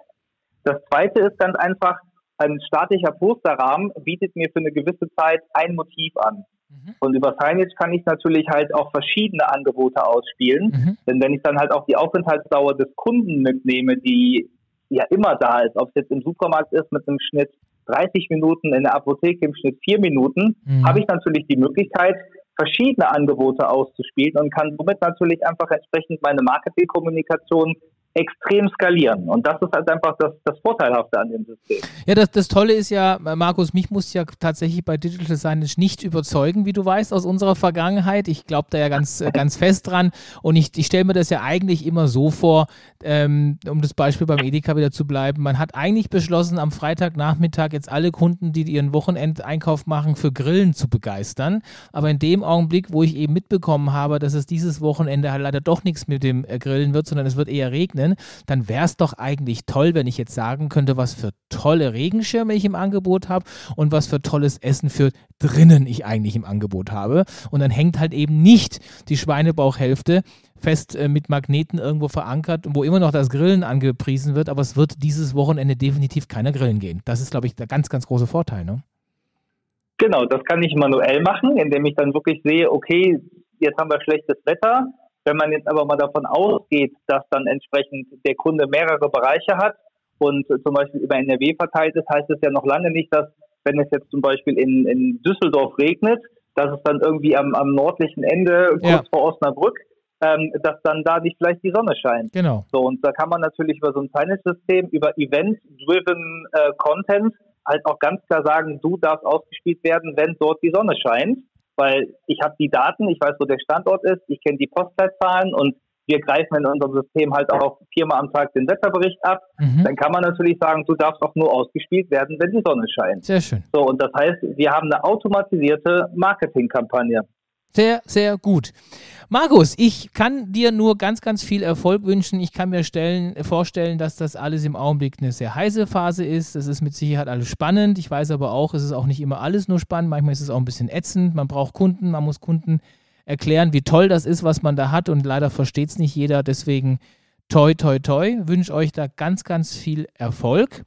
Das zweite ist ganz einfach, ein statischer Posterrahmen bietet mir für eine gewisse Zeit ein Motiv an. Mhm. Und über Signage kann ich natürlich halt auch verschiedene Angebote ausspielen. Mhm. Denn wenn ich dann halt auch die Aufenthaltsdauer des Kunden mitnehme, die ja immer da ist, ob es jetzt im Supermarkt ist mit einem Schnitt 30 Minuten, in der Apotheke im Schnitt 4 Minuten, mhm. habe ich natürlich die Möglichkeit, verschiedene Angebote auszuspielen und kann somit natürlich einfach entsprechend meine Marketingkommunikation extrem skalieren. Und das ist halt einfach das, das Vorteilhafte an dem System. Ja, das, das Tolle ist ja, Markus, mich muss ja tatsächlich bei Digital Signage nicht überzeugen, wie du weißt, aus unserer Vergangenheit. Ich glaube da ja ganz, ganz fest dran. Und ich, ich stelle mir das ja eigentlich immer so vor, ähm, um das Beispiel beim Edeka wieder zu bleiben. Man hat eigentlich beschlossen, am Freitagnachmittag jetzt alle Kunden, die ihren Wochenendeinkauf machen, für Grillen zu begeistern. Aber in dem Augenblick, wo ich eben mitbekommen habe, dass es dieses Wochenende halt leider doch nichts mit dem äh, Grillen wird, sondern es wird eher regnen, regnen, dann wäre es doch eigentlich toll, wenn ich jetzt sagen könnte, was für tolle Regenschirme ich im Angebot habe und was für tolles Essen für drinnen ich eigentlich im Angebot habe. Und dann hängt halt eben nicht die Schweinebauchhälfte fest äh, mit Magneten irgendwo verankert, wo immer noch das Grillen angepriesen wird, aber es wird dieses Wochenende definitiv keiner Grillen gehen. Das ist, glaube ich, der ganz, ganz große Vorteil. Ne? Genau, das kann ich manuell machen, indem ich dann wirklich sehe, okay, jetzt haben wir schlechtes Wetter, wenn man jetzt aber mal davon ausgeht, dass dann entsprechend der Kunde mehrere Bereiche hat und zum Beispiel über NRW verteilt ist, heißt es ja noch lange nicht, dass wenn es jetzt zum Beispiel in, in Düsseldorf regnet, dass es dann irgendwie am, am nordlichen Ende, kurz ja. vor Osnabrück, ähm, dass dann da nicht vielleicht die Sonne scheint. Genau. So, und da kann man natürlich über so ein Signage-System, über Event-driven äh, Content halt auch ganz klar sagen, du darfst ausgespielt werden, wenn dort die Sonne scheint weil ich habe die Daten, ich weiß, wo der Standort ist, ich kenne die Postleitzahlen und wir greifen in unserem System halt auch viermal am Tag den Wetterbericht ab. Mhm. Dann kann man natürlich sagen, du darfst auch nur ausgespielt werden, wenn die Sonne scheint. Sehr schön. So, und das heißt, wir haben eine automatisierte Marketingkampagne. Sehr, sehr gut. Markus, ich kann dir nur ganz, ganz viel Erfolg wünschen. Ich kann mir stellen, vorstellen, dass das alles im Augenblick eine sehr heiße Phase ist. Das ist mit Sicherheit alles spannend. Ich weiß aber auch, es ist auch nicht immer alles nur spannend. Manchmal ist es auch ein bisschen ätzend. Man braucht Kunden, man muss Kunden erklären, wie toll das ist, was man da hat. Und leider versteht es nicht jeder. Deswegen toi, toi, toi. Wünsche euch da ganz, ganz viel Erfolg.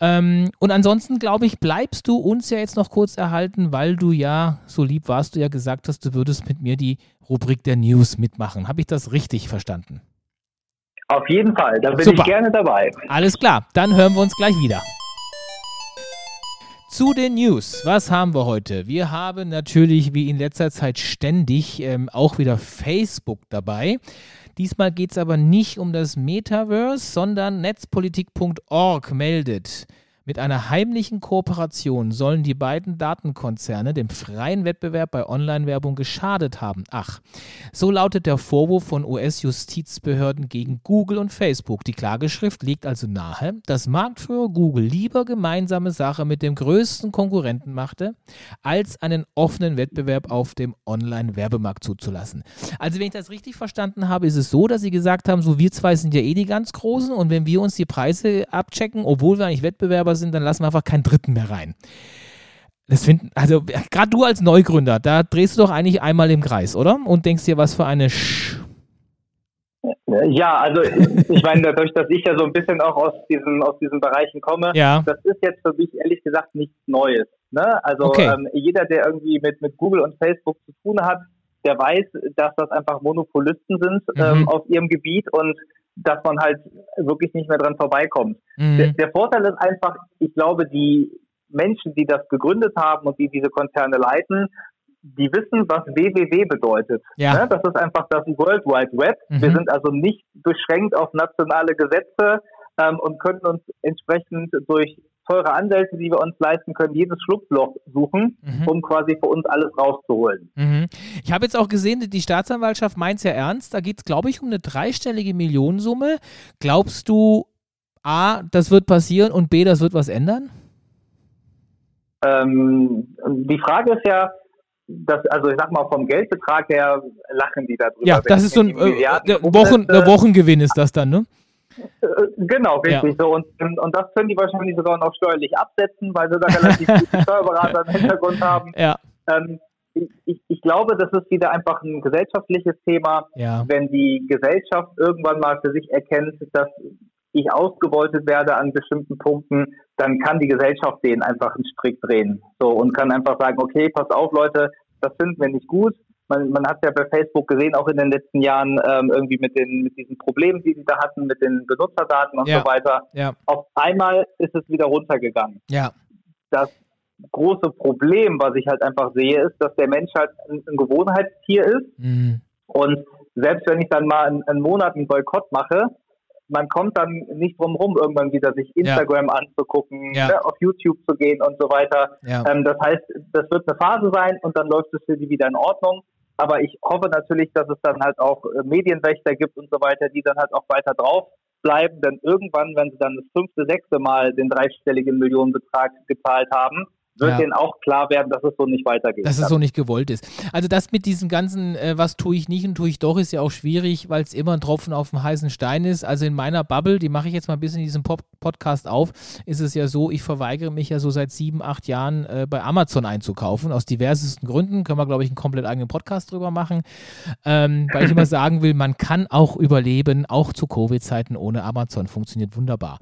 Ähm, und ansonsten, glaube ich, bleibst du uns ja jetzt noch kurz erhalten, weil du ja, so lieb warst du ja gesagt hast, du würdest mit mir die Rubrik der News mitmachen. Habe ich das richtig verstanden? Auf jeden Fall, da bin Super. ich gerne dabei. Alles klar, dann hören wir uns gleich wieder. Zu den News. Was haben wir heute? Wir haben natürlich wie in letzter Zeit ständig ähm, auch wieder Facebook dabei. Diesmal geht es aber nicht um das Metaverse, sondern netzpolitik.org meldet, mit einer heimlichen Kooperation sollen die beiden Datenkonzerne dem freien Wettbewerb bei Online-Werbung geschadet haben. Ach, so lautet der Vorwurf von US-Justizbehörden gegen Google und Facebook. Die Klageschrift legt also nahe, dass Marktführer Google lieber gemeinsame Sache mit dem größten Konkurrenten machte, als einen offenen Wettbewerb auf dem Online-Werbemarkt zuzulassen. Also wenn ich das richtig verstanden habe, ist es so, dass sie gesagt haben, so wir zwei sind ja eh die ganz Großen und wenn wir uns die Preise abchecken, obwohl wir eigentlich Wettbewerber sind, dann lassen wir einfach keinen Dritten mehr rein. Das finden, also gerade du als Neugründer, da drehst du doch eigentlich einmal im Kreis, oder? Und denkst dir, was für eine Sch Ja, also ich meine, dadurch, dass ich ja so ein bisschen auch aus diesen, aus diesen Bereichen komme, ja. das ist jetzt für mich ehrlich gesagt nichts Neues. Ne? Also okay. ähm, jeder, der irgendwie mit, mit Google und Facebook zu tun hat, der weiß, dass das einfach Monopolisten sind mhm. ähm, auf ihrem Gebiet und dass man halt wirklich nicht mehr dran vorbeikommt. Mhm. Der, der Vorteil ist einfach, ich glaube, die Menschen, die das gegründet haben und die diese Konzerne leiten, die wissen, was WWW bedeutet. Ja. Ne? Das ist einfach das World Wide Web. Mhm. Wir sind also nicht beschränkt auf nationale Gesetze ähm, und können uns entsprechend durch teure Anwälte, die wir uns leisten können, jedes Schlupfloch suchen, mhm. um quasi für uns alles rauszuholen. Mhm. Ich habe jetzt auch gesehen, die Staatsanwaltschaft meint es ja ernst. Da geht es, glaube ich, um eine dreistellige Millionensumme. Glaubst du, A, das wird passieren und B, das wird was ändern? Ähm, die Frage ist ja, das, also ich sag mal, vom Geldbetrag her lachen die darüber. Ja, das ist so ein äh, Wochen, der Wochengewinn ist das dann, ne? Äh, genau, richtig. Ja. So. Und, und das können die wahrscheinlich sogar noch steuerlich absetzen, weil sie da relativ gute Steuerberater im Hintergrund haben. Ja. Ähm, ich, ich, glaube, das ist wieder einfach ein gesellschaftliches Thema, ja. wenn die Gesellschaft irgendwann mal für sich erkennt, dass ich ausgebeutet werde an bestimmten Punkten, dann kann die Gesellschaft den einfach einen Strick drehen. So und kann einfach sagen, okay, pass auf, Leute, das finden wir nicht gut. Man, man hat ja bei Facebook gesehen, auch in den letzten Jahren ähm, irgendwie mit den mit diesen Problemen, die sie da hatten, mit den Benutzerdaten und ja. so weiter. Ja. Auf einmal ist es wieder runtergegangen. Ja. Das große Problem, was ich halt einfach sehe, ist, dass der Mensch halt ein, ein Gewohnheitstier ist. Mhm. Und selbst wenn ich dann mal einen, einen Monat einen Boykott mache, man kommt dann nicht drum rum, irgendwann wieder sich Instagram ja. anzugucken, ja. ne, auf YouTube zu gehen und so weiter. Ja. Ähm, das heißt, das wird eine Phase sein und dann läuft es für die wieder in Ordnung. Aber ich hoffe natürlich, dass es dann halt auch äh, Medienwächter gibt und so weiter, die dann halt auch weiter drauf bleiben. Denn irgendwann, wenn sie dann das fünfte, sechste Mal den dreistelligen Millionenbetrag gezahlt haben, wird ja. denen auch klar werden, dass es so nicht weitergeht. Dass es so nicht gewollt ist. Also das mit diesem ganzen, äh, was tue ich nicht und tue ich doch, ist ja auch schwierig, weil es immer ein Tropfen auf dem heißen Stein ist. Also in meiner Bubble, die mache ich jetzt mal ein bisschen in diesem Pop Podcast auf, ist es ja so, ich verweigere mich ja so seit sieben, acht Jahren äh, bei Amazon einzukaufen, aus diversesten Gründen. Können wir, glaube ich, einen komplett eigenen Podcast drüber machen. Ähm, weil ich immer sagen will, man kann auch überleben, auch zu Covid-Zeiten ohne Amazon. Funktioniert wunderbar.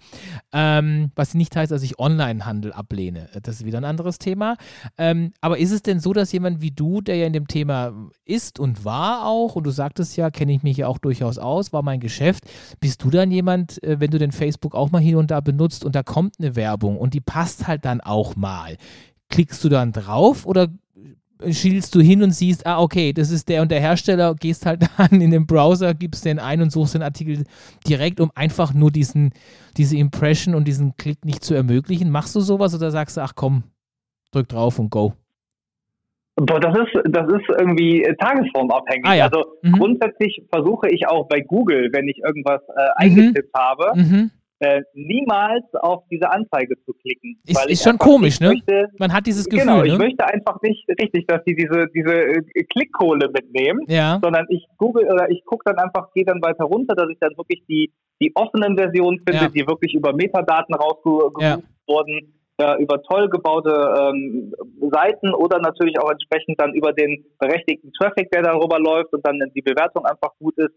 Ähm, was nicht heißt, dass ich Online-Handel ablehne. Das ist wieder ein anderes anderes Thema. Ähm, aber ist es denn so, dass jemand wie du, der ja in dem Thema ist und war auch, und du sagtest ja, kenne ich mich ja auch durchaus aus, war mein Geschäft, bist du dann jemand, äh, wenn du den Facebook auch mal hier und da benutzt und da kommt eine Werbung und die passt halt dann auch mal, klickst du dann drauf oder schielst du hin und siehst, ah, okay, das ist der und der Hersteller, gehst halt dann in den Browser, gibst den ein und suchst den Artikel direkt, um einfach nur diesen, diese Impression und diesen Klick nicht zu ermöglichen. Machst du sowas oder sagst du, ach komm, drück drauf und go? Boah, das ist, das ist irgendwie tagesformabhängig. Ah, ja. Also mhm. grundsätzlich versuche ich auch bei Google, wenn ich irgendwas äh, eingetippt mhm. habe, mhm. Äh, niemals auf diese Anzeige zu klicken. Ist, ist schon komisch, ne? Möchte, Man hat dieses Gefühl. Genau, ich ne? möchte einfach nicht richtig, dass die diese, diese äh, Klickkohle mitnehmen, ja. sondern ich google oder ich gucke dann einfach, gehe dann weiter runter, dass ich dann wirklich die, die offenen Versionen finde, ja. die wirklich über Metadaten rausgesucht ja. wurden äh, über toll gebaute ähm, Seiten oder natürlich auch entsprechend dann über den berechtigten Traffic, der darüber läuft und dann die Bewertung einfach gut ist.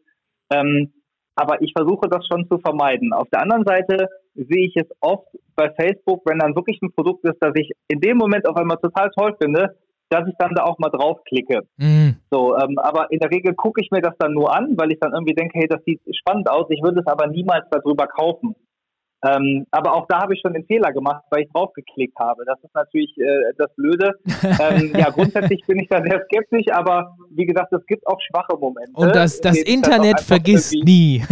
Ähm, aber ich versuche das schon zu vermeiden. Auf der anderen Seite sehe ich es oft bei Facebook, wenn dann wirklich ein Produkt ist, das ich in dem Moment auf einmal total toll finde, dass ich dann da auch mal draufklicke. Mhm. So, ähm, aber in der Regel gucke ich mir das dann nur an, weil ich dann irgendwie denke, hey, das sieht spannend aus. Ich würde es aber niemals darüber kaufen. Ähm, aber auch da habe ich schon den Fehler gemacht, weil ich draufgeklickt habe. Das ist natürlich äh, das Blöde. ähm, ja, grundsätzlich bin ich da sehr skeptisch, aber wie gesagt, es gibt auch schwache Momente. Und das, das Internet vergisst nie.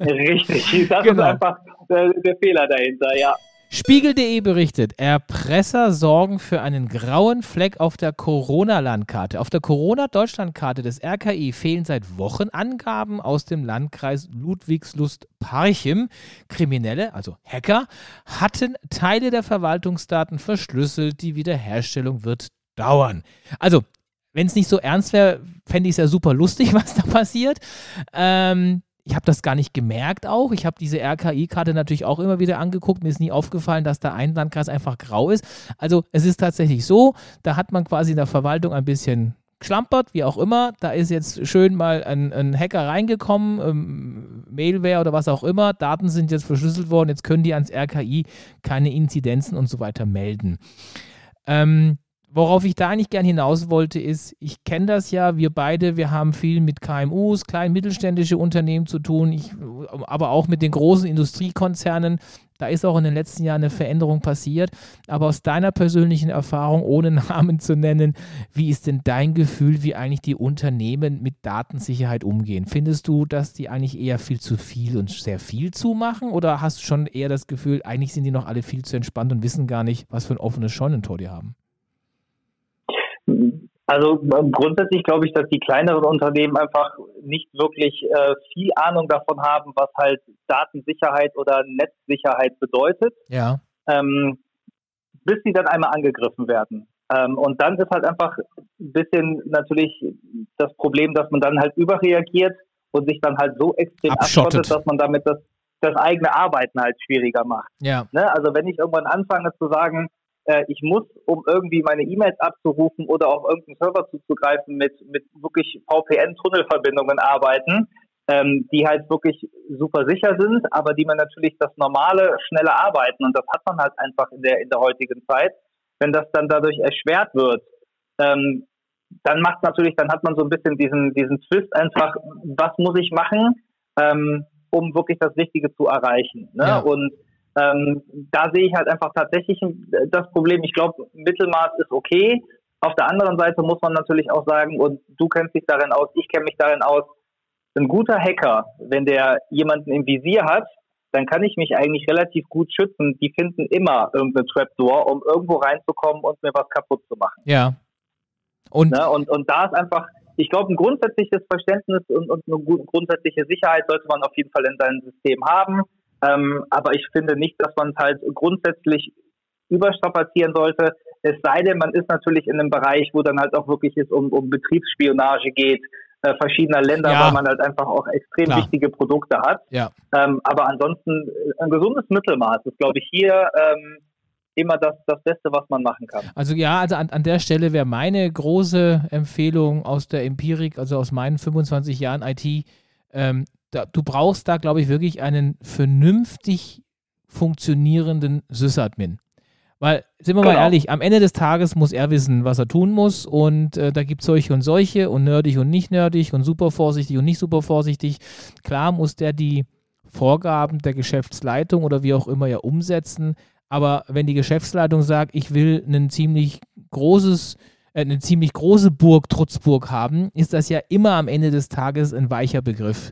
Richtig, das genau. ist einfach äh, der Fehler dahinter, ja. Spiegel.de berichtet, Erpresser sorgen für einen grauen Fleck auf der Corona-Landkarte. Auf der Corona-Deutschlandkarte des RKI fehlen seit Wochen Angaben aus dem Landkreis Ludwigslust-Parchim. Kriminelle, also Hacker, hatten Teile der Verwaltungsdaten verschlüsselt. Die Wiederherstellung wird dauern. Also, wenn es nicht so ernst wäre, fände ich es ja super lustig, was da passiert. Ähm, ich habe das gar nicht gemerkt auch. Ich habe diese RKI-Karte natürlich auch immer wieder angeguckt. Mir ist nie aufgefallen, dass da ein Landkreis einfach grau ist. Also es ist tatsächlich so, da hat man quasi in der Verwaltung ein bisschen geschlampert, wie auch immer. Da ist jetzt schön mal ein, ein Hacker reingekommen, ähm, Mailware oder was auch immer. Daten sind jetzt verschlüsselt worden. Jetzt können die ans RKI keine Inzidenzen und so weiter melden. Ähm, worauf ich da eigentlich gern hinaus wollte, ist, ich kenne das ja, wir beide, wir haben viel mit KMUs, klein mittelständische Unternehmen zu tun, ich, aber auch mit den großen Industriekonzernen. Da ist auch in den letzten Jahren eine Veränderung passiert. Aber aus deiner persönlichen Erfahrung, ohne Namen zu nennen, wie ist denn dein Gefühl, wie eigentlich die Unternehmen mit Datensicherheit umgehen? Findest du, dass die eigentlich eher viel zu viel und sehr viel zumachen? Oder hast du schon eher das Gefühl, eigentlich sind die noch alle viel zu entspannt und wissen gar nicht, was für ein offenes Scheunentor die haben? Also ähm, grundsätzlich glaube ich, dass die kleineren Unternehmen einfach nicht wirklich äh, viel Ahnung davon haben, was halt Datensicherheit oder Netzsicherheit bedeutet. Ja. Ähm, bis sie dann einmal angegriffen werden. Ähm, und dann ist halt einfach ein bisschen natürlich das Problem, dass man dann halt überreagiert und sich dann halt so extrem abschottet, abschottet dass man damit das, das eigene Arbeiten halt schwieriger macht. Ja. Ne? Also wenn ich irgendwann anfange zu sagen, äh, ich muss, um irgendwie meine E-Mails abzurufen oder auf irgendeinen Server zuzugreifen, mit, mit wirklich VPN-Tunnelverbindungen arbeiten, ähm, die halt wirklich super sicher sind, aber die man natürlich das normale, schnelle Arbeiten, und das hat man halt einfach in der, in der heutigen Zeit, wenn das dann dadurch erschwert wird, ähm, dann macht natürlich, dann hat man so ein bisschen diesen, diesen Twist einfach, was muss ich machen, ähm, um wirklich das Wichtige zu erreichen. Ne? Ja. Und ähm, da sehe ich halt einfach tatsächlich das Problem. Ich glaube, Mittelmaß ist okay. Auf der anderen Seite muss man natürlich auch sagen, und du kennst dich darin aus, ich kenne mich darin aus, ein guter Hacker, wenn der jemanden im Visier hat, dann kann ich mich eigentlich relativ gut schützen. Die finden immer irgendeine Trapdoor, um irgendwo reinzukommen und mir was kaputt zu machen. Ja. Und, ne? und, und da ist einfach, ich glaube, ein grundsätzliches Verständnis und, und eine grundsätzliche Sicherheit sollte man auf jeden Fall in seinem System haben. Ähm, aber ich finde nicht, dass man es halt grundsätzlich überstrapazieren sollte. Es sei denn, man ist natürlich in einem Bereich, wo dann halt auch wirklich es um, um Betriebsspionage geht, äh, verschiedener Länder, ja. weil man halt einfach auch extrem Klar. wichtige Produkte hat. Ja. Ähm, aber ansonsten äh, ein gesundes Mittelmaß ist, glaube ich, hier ähm, immer das, das Beste, was man machen kann. Also ja, also an, an der Stelle wäre meine große Empfehlung aus der Empirik, also aus meinen 25 Jahren IT, ähm, da, du brauchst da, glaube ich, wirklich einen vernünftig funktionierenden Sysadmin. Weil, sind wir genau. mal ehrlich, am Ende des Tages muss er wissen, was er tun muss. Und äh, da gibt es solche und solche und nerdig und nicht nerdig und super vorsichtig und nicht super vorsichtig. Klar muss der die Vorgaben der Geschäftsleitung oder wie auch immer ja umsetzen. Aber wenn die Geschäftsleitung sagt, ich will ein ziemlich großes eine ziemlich große Burg, Trutzburg haben, ist das ja immer am Ende des Tages ein weicher Begriff.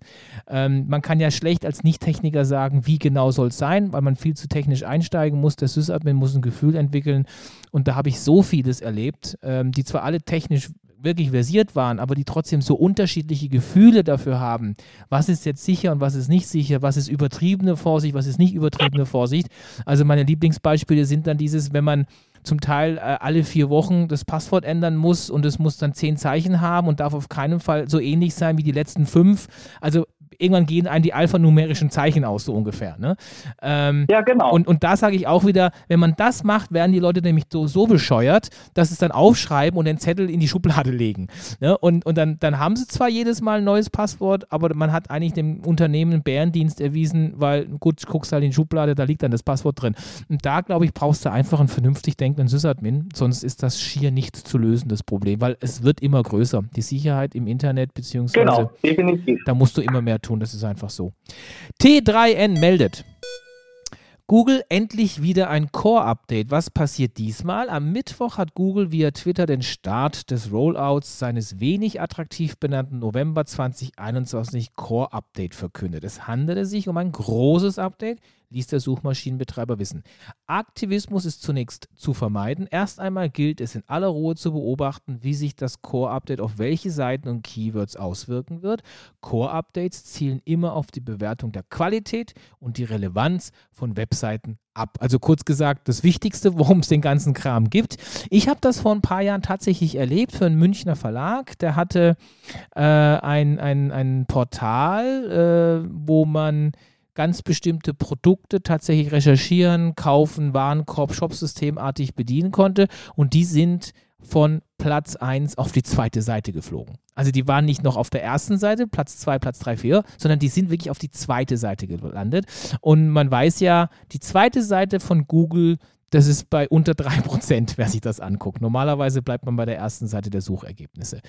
Ähm, man kann ja schlecht als Nicht-Techniker sagen, wie genau soll es sein, weil man viel zu technisch einsteigen muss. Der Sysadmin muss ein Gefühl entwickeln. Und da habe ich so vieles erlebt, ähm, die zwar alle technisch wirklich versiert waren, aber die trotzdem so unterschiedliche Gefühle dafür haben, was ist jetzt sicher und was ist nicht sicher, was ist übertriebene Vorsicht, was ist nicht übertriebene Vorsicht. Also meine Lieblingsbeispiele sind dann dieses, wenn man zum Teil äh, alle vier Wochen das Passwort ändern muss und es muss dann zehn Zeichen haben und darf auf keinen Fall so ähnlich sein wie die letzten fünf. Also irgendwann gehen einem die alphanumerischen Zeichen aus, so ungefähr. Ne? Ähm, ja, genau. Und, und da sage ich auch wieder, wenn man das macht, werden die Leute nämlich so, so bescheuert, dass es dann aufschreiben und den Zettel in die Schublade legen. Ne? Und, und dann, dann haben sie zwar jedes Mal ein neues Passwort, aber man hat eigentlich dem Unternehmen einen Bärendienst erwiesen, weil gut, guckst halt in die Schublade, da liegt dann das Passwort drin. Und da, glaube ich, brauchst du einfach einen vernünftig denkenden Sysadmin, sonst ist das schier nicht zu lösen, das Problem, weil es wird immer größer. Die Sicherheit im Internet, beziehungsweise genau, definitiv. da musst du immer mehr tun tun. Das ist einfach so. T3N meldet. Google endlich wieder ein Core-Update. Was passiert diesmal? Am Mittwoch hat Google via Twitter den Start des Rollouts seines wenig attraktiv benannten November 2021 Core-Update verkündet. Es handelte sich um ein großes Update, ließ der Suchmaschinenbetreiber wissen. Aktivismus ist zunächst zu vermeiden. Erst einmal gilt es in aller Ruhe zu beobachten, wie sich das Core-Update auf welche Seiten und Keywords auswirken wird. Core-Updates zielen immer auf die Bewertung der Qualität und die Relevanz von Webseiten ab. Also kurz gesagt, das Wichtigste, worum es den ganzen Kram gibt. Ich habe das vor ein paar Jahren tatsächlich erlebt für einen Münchner Verlag. Der hatte äh, ein, ein, ein Portal, äh, wo man ganz bestimmte Produkte tatsächlich recherchieren, kaufen, Warenkorb, Shopsystemartig bedienen konnte. Und die sind von Platz 1 auf die zweite Seite geflogen. Also die waren nicht noch auf der ersten Seite, Platz 2, Platz 3, 4, sondern die sind wirklich auf die zweite Seite gelandet. Und man weiß ja, die zweite Seite von Google, das ist bei unter 3%, wer sich das anguckt. Normalerweise bleibt man bei der ersten Seite der Suchergebnisse.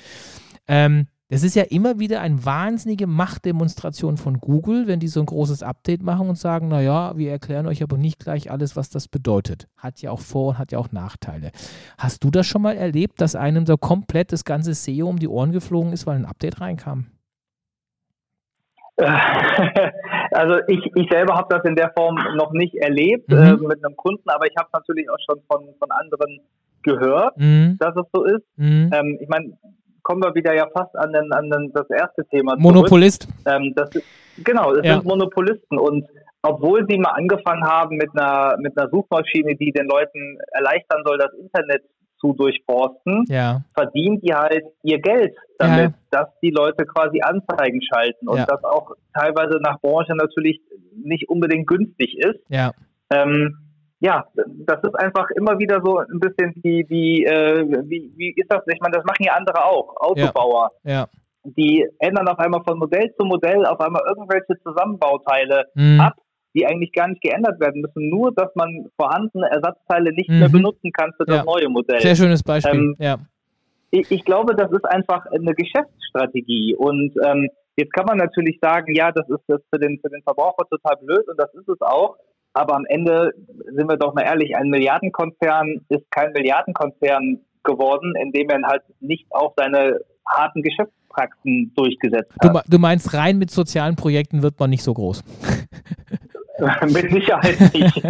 Ähm, das ist ja immer wieder eine wahnsinnige Machtdemonstration von Google, wenn die so ein großes Update machen und sagen, naja, wir erklären euch aber nicht gleich alles, was das bedeutet. Hat ja auch Vor- und hat ja auch Nachteile. Hast du das schon mal erlebt, dass einem so komplett das ganze SEO um die Ohren geflogen ist, weil ein Update reinkam? Also ich, ich selber habe das in der Form noch nicht erlebt mhm. äh, mit einem Kunden, aber ich habe natürlich auch schon von, von anderen gehört, mhm. dass es so ist. Mhm. Ähm, ich meine, kommen wir wieder ja fast an, den, an den, das erste Thema. Zurück. Monopolist. Ähm, das genau, es ja. sind Monopolisten und obwohl sie mal angefangen haben mit einer, mit einer Suchmaschine, die den Leuten erleichtern soll, das Internet zu durchforsten, ja. verdienen die halt ihr Geld damit, ja. dass die Leute quasi Anzeigen schalten und ja. das auch teilweise nach Branche natürlich nicht unbedingt günstig ist. Ja. Ähm, ja, das ist einfach immer wieder so ein bisschen die, die äh, wie, wie ist das? Ich meine, das machen ja andere auch, Autobauer. Ja. ja. Die ändern auf einmal von Modell zu Modell auf einmal irgendwelche Zusammenbauteile mhm. ab, die eigentlich gar nicht geändert werden müssen, nur dass man vorhandene Ersatzteile nicht mhm. mehr benutzen kann für das ja. neue Modell. Sehr schönes Beispiel, ähm, ja. Ich, ich, glaube, das ist einfach eine Geschäftsstrategie und ähm, Jetzt kann man natürlich sagen, ja, das ist das für den, für den Verbraucher total blöd und das ist es auch. Aber am Ende sind wir doch mal ehrlich, ein Milliardenkonzern ist kein Milliardenkonzern geworden, indem er halt nicht auch seine harten Geschäftspraxen durchgesetzt hat. Du, du meinst, rein mit sozialen Projekten wird man nicht so groß. Mit Sicherheit nicht.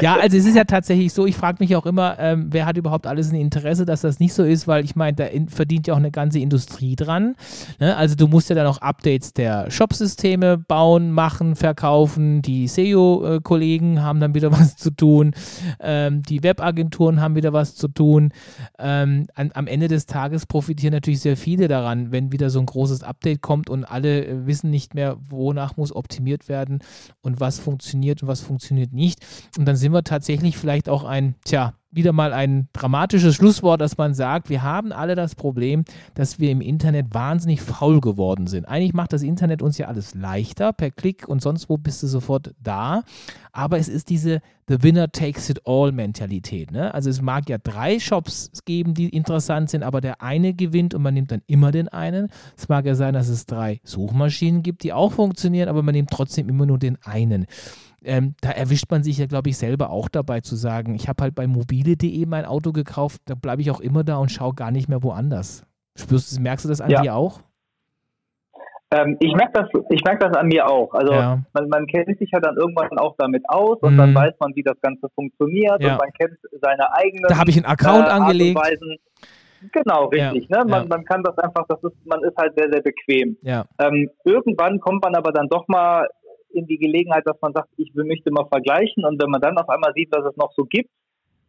ja, also es ist ja tatsächlich so, ich frage mich auch immer, ähm, wer hat überhaupt alles ein Interesse, dass das nicht so ist, weil ich meine, da in, verdient ja auch eine ganze Industrie dran. Ne? Also du musst ja dann auch Updates der Shopsysteme bauen, machen, verkaufen. Die SEO-Kollegen haben dann wieder was zu tun. Ähm, die Webagenturen haben wieder was zu tun. Ähm, an, am Ende des Tages profitieren natürlich sehr viele daran, wenn wieder so ein großes Update kommt und alle äh, wissen nicht mehr, wonach muss optimiert werden und was funktioniert und was funktioniert nicht. Und dann sind wir tatsächlich vielleicht auch ein, tja, wieder mal ein dramatisches Schlusswort, dass man sagt, wir haben alle das Problem, dass wir im Internet wahnsinnig faul geworden sind. Eigentlich macht das Internet uns ja alles leichter, per Klick und sonst wo bist du sofort da. Aber es ist diese The Winner Takes It All Mentalität. Ne? Also es mag ja drei Shops geben, die interessant sind, aber der eine gewinnt und man nimmt dann immer den einen. Es mag ja sein, dass es drei Suchmaschinen gibt, die auch funktionieren, aber man nimmt trotzdem immer nur den einen ähm, da erwischt man sich ja, glaube ich, selber auch dabei zu sagen, ich habe halt bei mobile.de mein Auto gekauft, da bleibe ich auch immer da und schaue gar nicht mehr woanders. Spürst du, merkst du das an ja. dir auch? Ähm, ich merke das, ich merk das an mir auch. Also ja. man, man, kennt sich ja dann irgendwann auch damit aus und mhm. dann weiß man, wie das Ganze funktioniert ja. und man kennt seine eigenen. Da habe ich einen Account äh, angelegt. Genau, richtig. Ja, ne? man, ja. man kann das einfach, das ist, man ist halt sehr, sehr bequem. Ja. Ähm, irgendwann kommt man aber dann doch mal in die Gelegenheit, dass man sagt, ich möchte mal vergleichen und wenn man dann auf einmal sieht, was es noch so gibt,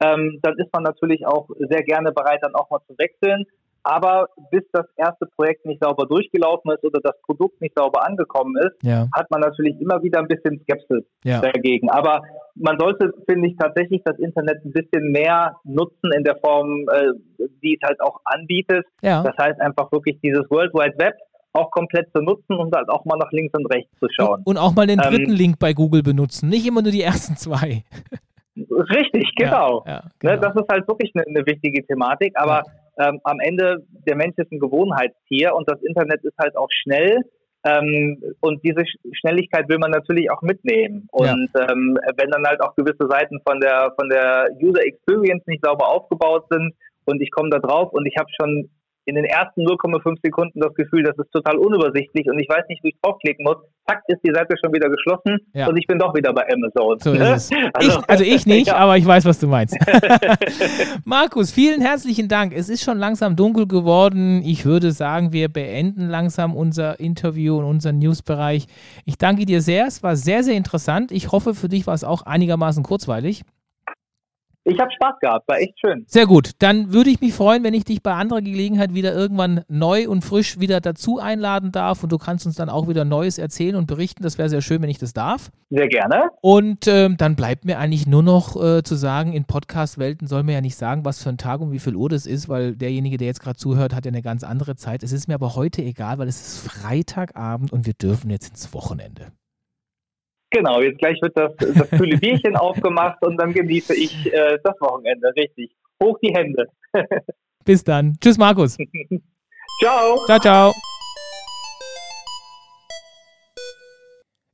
ähm, dann ist man natürlich auch sehr gerne bereit, dann auch mal zu wechseln. Aber bis das erste Projekt nicht sauber durchgelaufen ist oder das Produkt nicht sauber angekommen ist, ja. hat man natürlich immer wieder ein bisschen Skepsis ja. dagegen. Aber man sollte, finde ich, tatsächlich das Internet ein bisschen mehr nutzen in der Form, äh, die es halt auch anbietet. Ja. Das heißt einfach wirklich dieses World Wide Web auch komplett zu nutzen und halt auch mal nach links und rechts zu schauen. Und auch mal den dritten ähm, Link bei Google benutzen, nicht immer nur die ersten zwei. Richtig, genau. Ja, ja, ne, genau. Ne, das ist halt wirklich eine, eine wichtige Thematik, aber ja. ähm, am Ende, der Mensch ist ein Gewohnheitstier und das Internet ist halt auch schnell. Ähm, und diese Schnelligkeit will man natürlich auch mitnehmen. Und ähm, wenn dann halt auch gewisse Seiten von der von der User Experience nicht sauber aufgebaut sind und ich komme da drauf und ich habe schon in den ersten 0,5 Sekunden das Gefühl, das ist total unübersichtlich und ich weiß nicht, wie ich draufklicken muss. Zack, ist die Seite schon wieder geschlossen ja. und ich bin doch wieder bei Amazon. So. Also, ich, also ich nicht, ja. aber ich weiß, was du meinst. Markus, vielen herzlichen Dank. Es ist schon langsam dunkel geworden. Ich würde sagen, wir beenden langsam unser Interview und unseren Newsbereich. Ich danke dir sehr. Es war sehr, sehr interessant. Ich hoffe, für dich war es auch einigermaßen kurzweilig. Ich habe Spaß gehabt, war echt schön. Sehr gut. Dann würde ich mich freuen, wenn ich dich bei anderer Gelegenheit wieder irgendwann neu und frisch wieder dazu einladen darf und du kannst uns dann auch wieder Neues erzählen und berichten. Das wäre sehr schön, wenn ich das darf. Sehr gerne. Und ähm, dann bleibt mir eigentlich nur noch äh, zu sagen, in Podcast-Welten soll mir ja nicht sagen, was für ein Tag und wie viel Uhr das ist, weil derjenige, der jetzt gerade zuhört, hat ja eine ganz andere Zeit. Es ist mir aber heute egal, weil es ist Freitagabend und wir dürfen jetzt ins Wochenende. Genau, jetzt gleich wird das, das kühle Bierchen aufgemacht und dann genieße ich äh, das Wochenende. Richtig. Hoch die Hände. Bis dann. Tschüss, Markus. ciao. Ciao, ciao.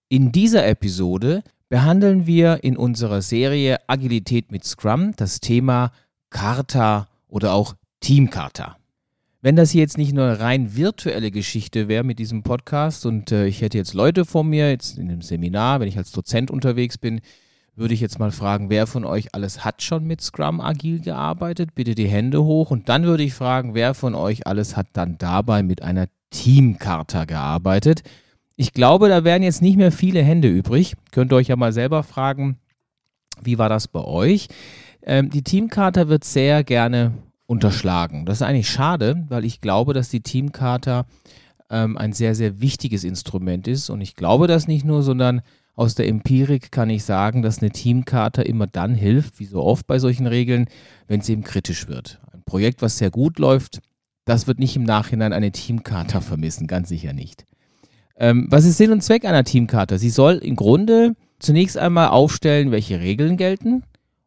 In dieser Episode behandeln wir in unserer Serie Agilität mit Scrum das Thema Charta oder auch Teamcharta. Wenn das hier jetzt nicht nur eine rein virtuelle Geschichte wäre mit diesem Podcast und äh, ich hätte jetzt Leute vor mir, jetzt in einem Seminar, wenn ich als Dozent unterwegs bin, würde ich jetzt mal fragen, wer von euch alles hat schon mit Scrum agil gearbeitet? Bitte die Hände hoch. Und dann würde ich fragen, wer von euch alles hat dann dabei mit einer Teamkarte gearbeitet? Ich glaube, da wären jetzt nicht mehr viele Hände übrig. Könnt ihr euch ja mal selber fragen, wie war das bei euch? Ähm, die Teamkarte wird sehr gerne unterschlagen. Das ist eigentlich schade, weil ich glaube, dass die Teamkarte ähm, ein sehr, sehr wichtiges Instrument ist. Und ich glaube das nicht nur, sondern aus der Empirik kann ich sagen, dass eine Teamkarte immer dann hilft, wie so oft bei solchen Regeln, wenn es eben kritisch wird. Ein Projekt, was sehr gut läuft, das wird nicht im Nachhinein eine Teamkarte vermissen, ganz sicher nicht. Ähm, was ist Sinn und Zweck einer Teamkarte? Sie soll im Grunde zunächst einmal aufstellen, welche Regeln gelten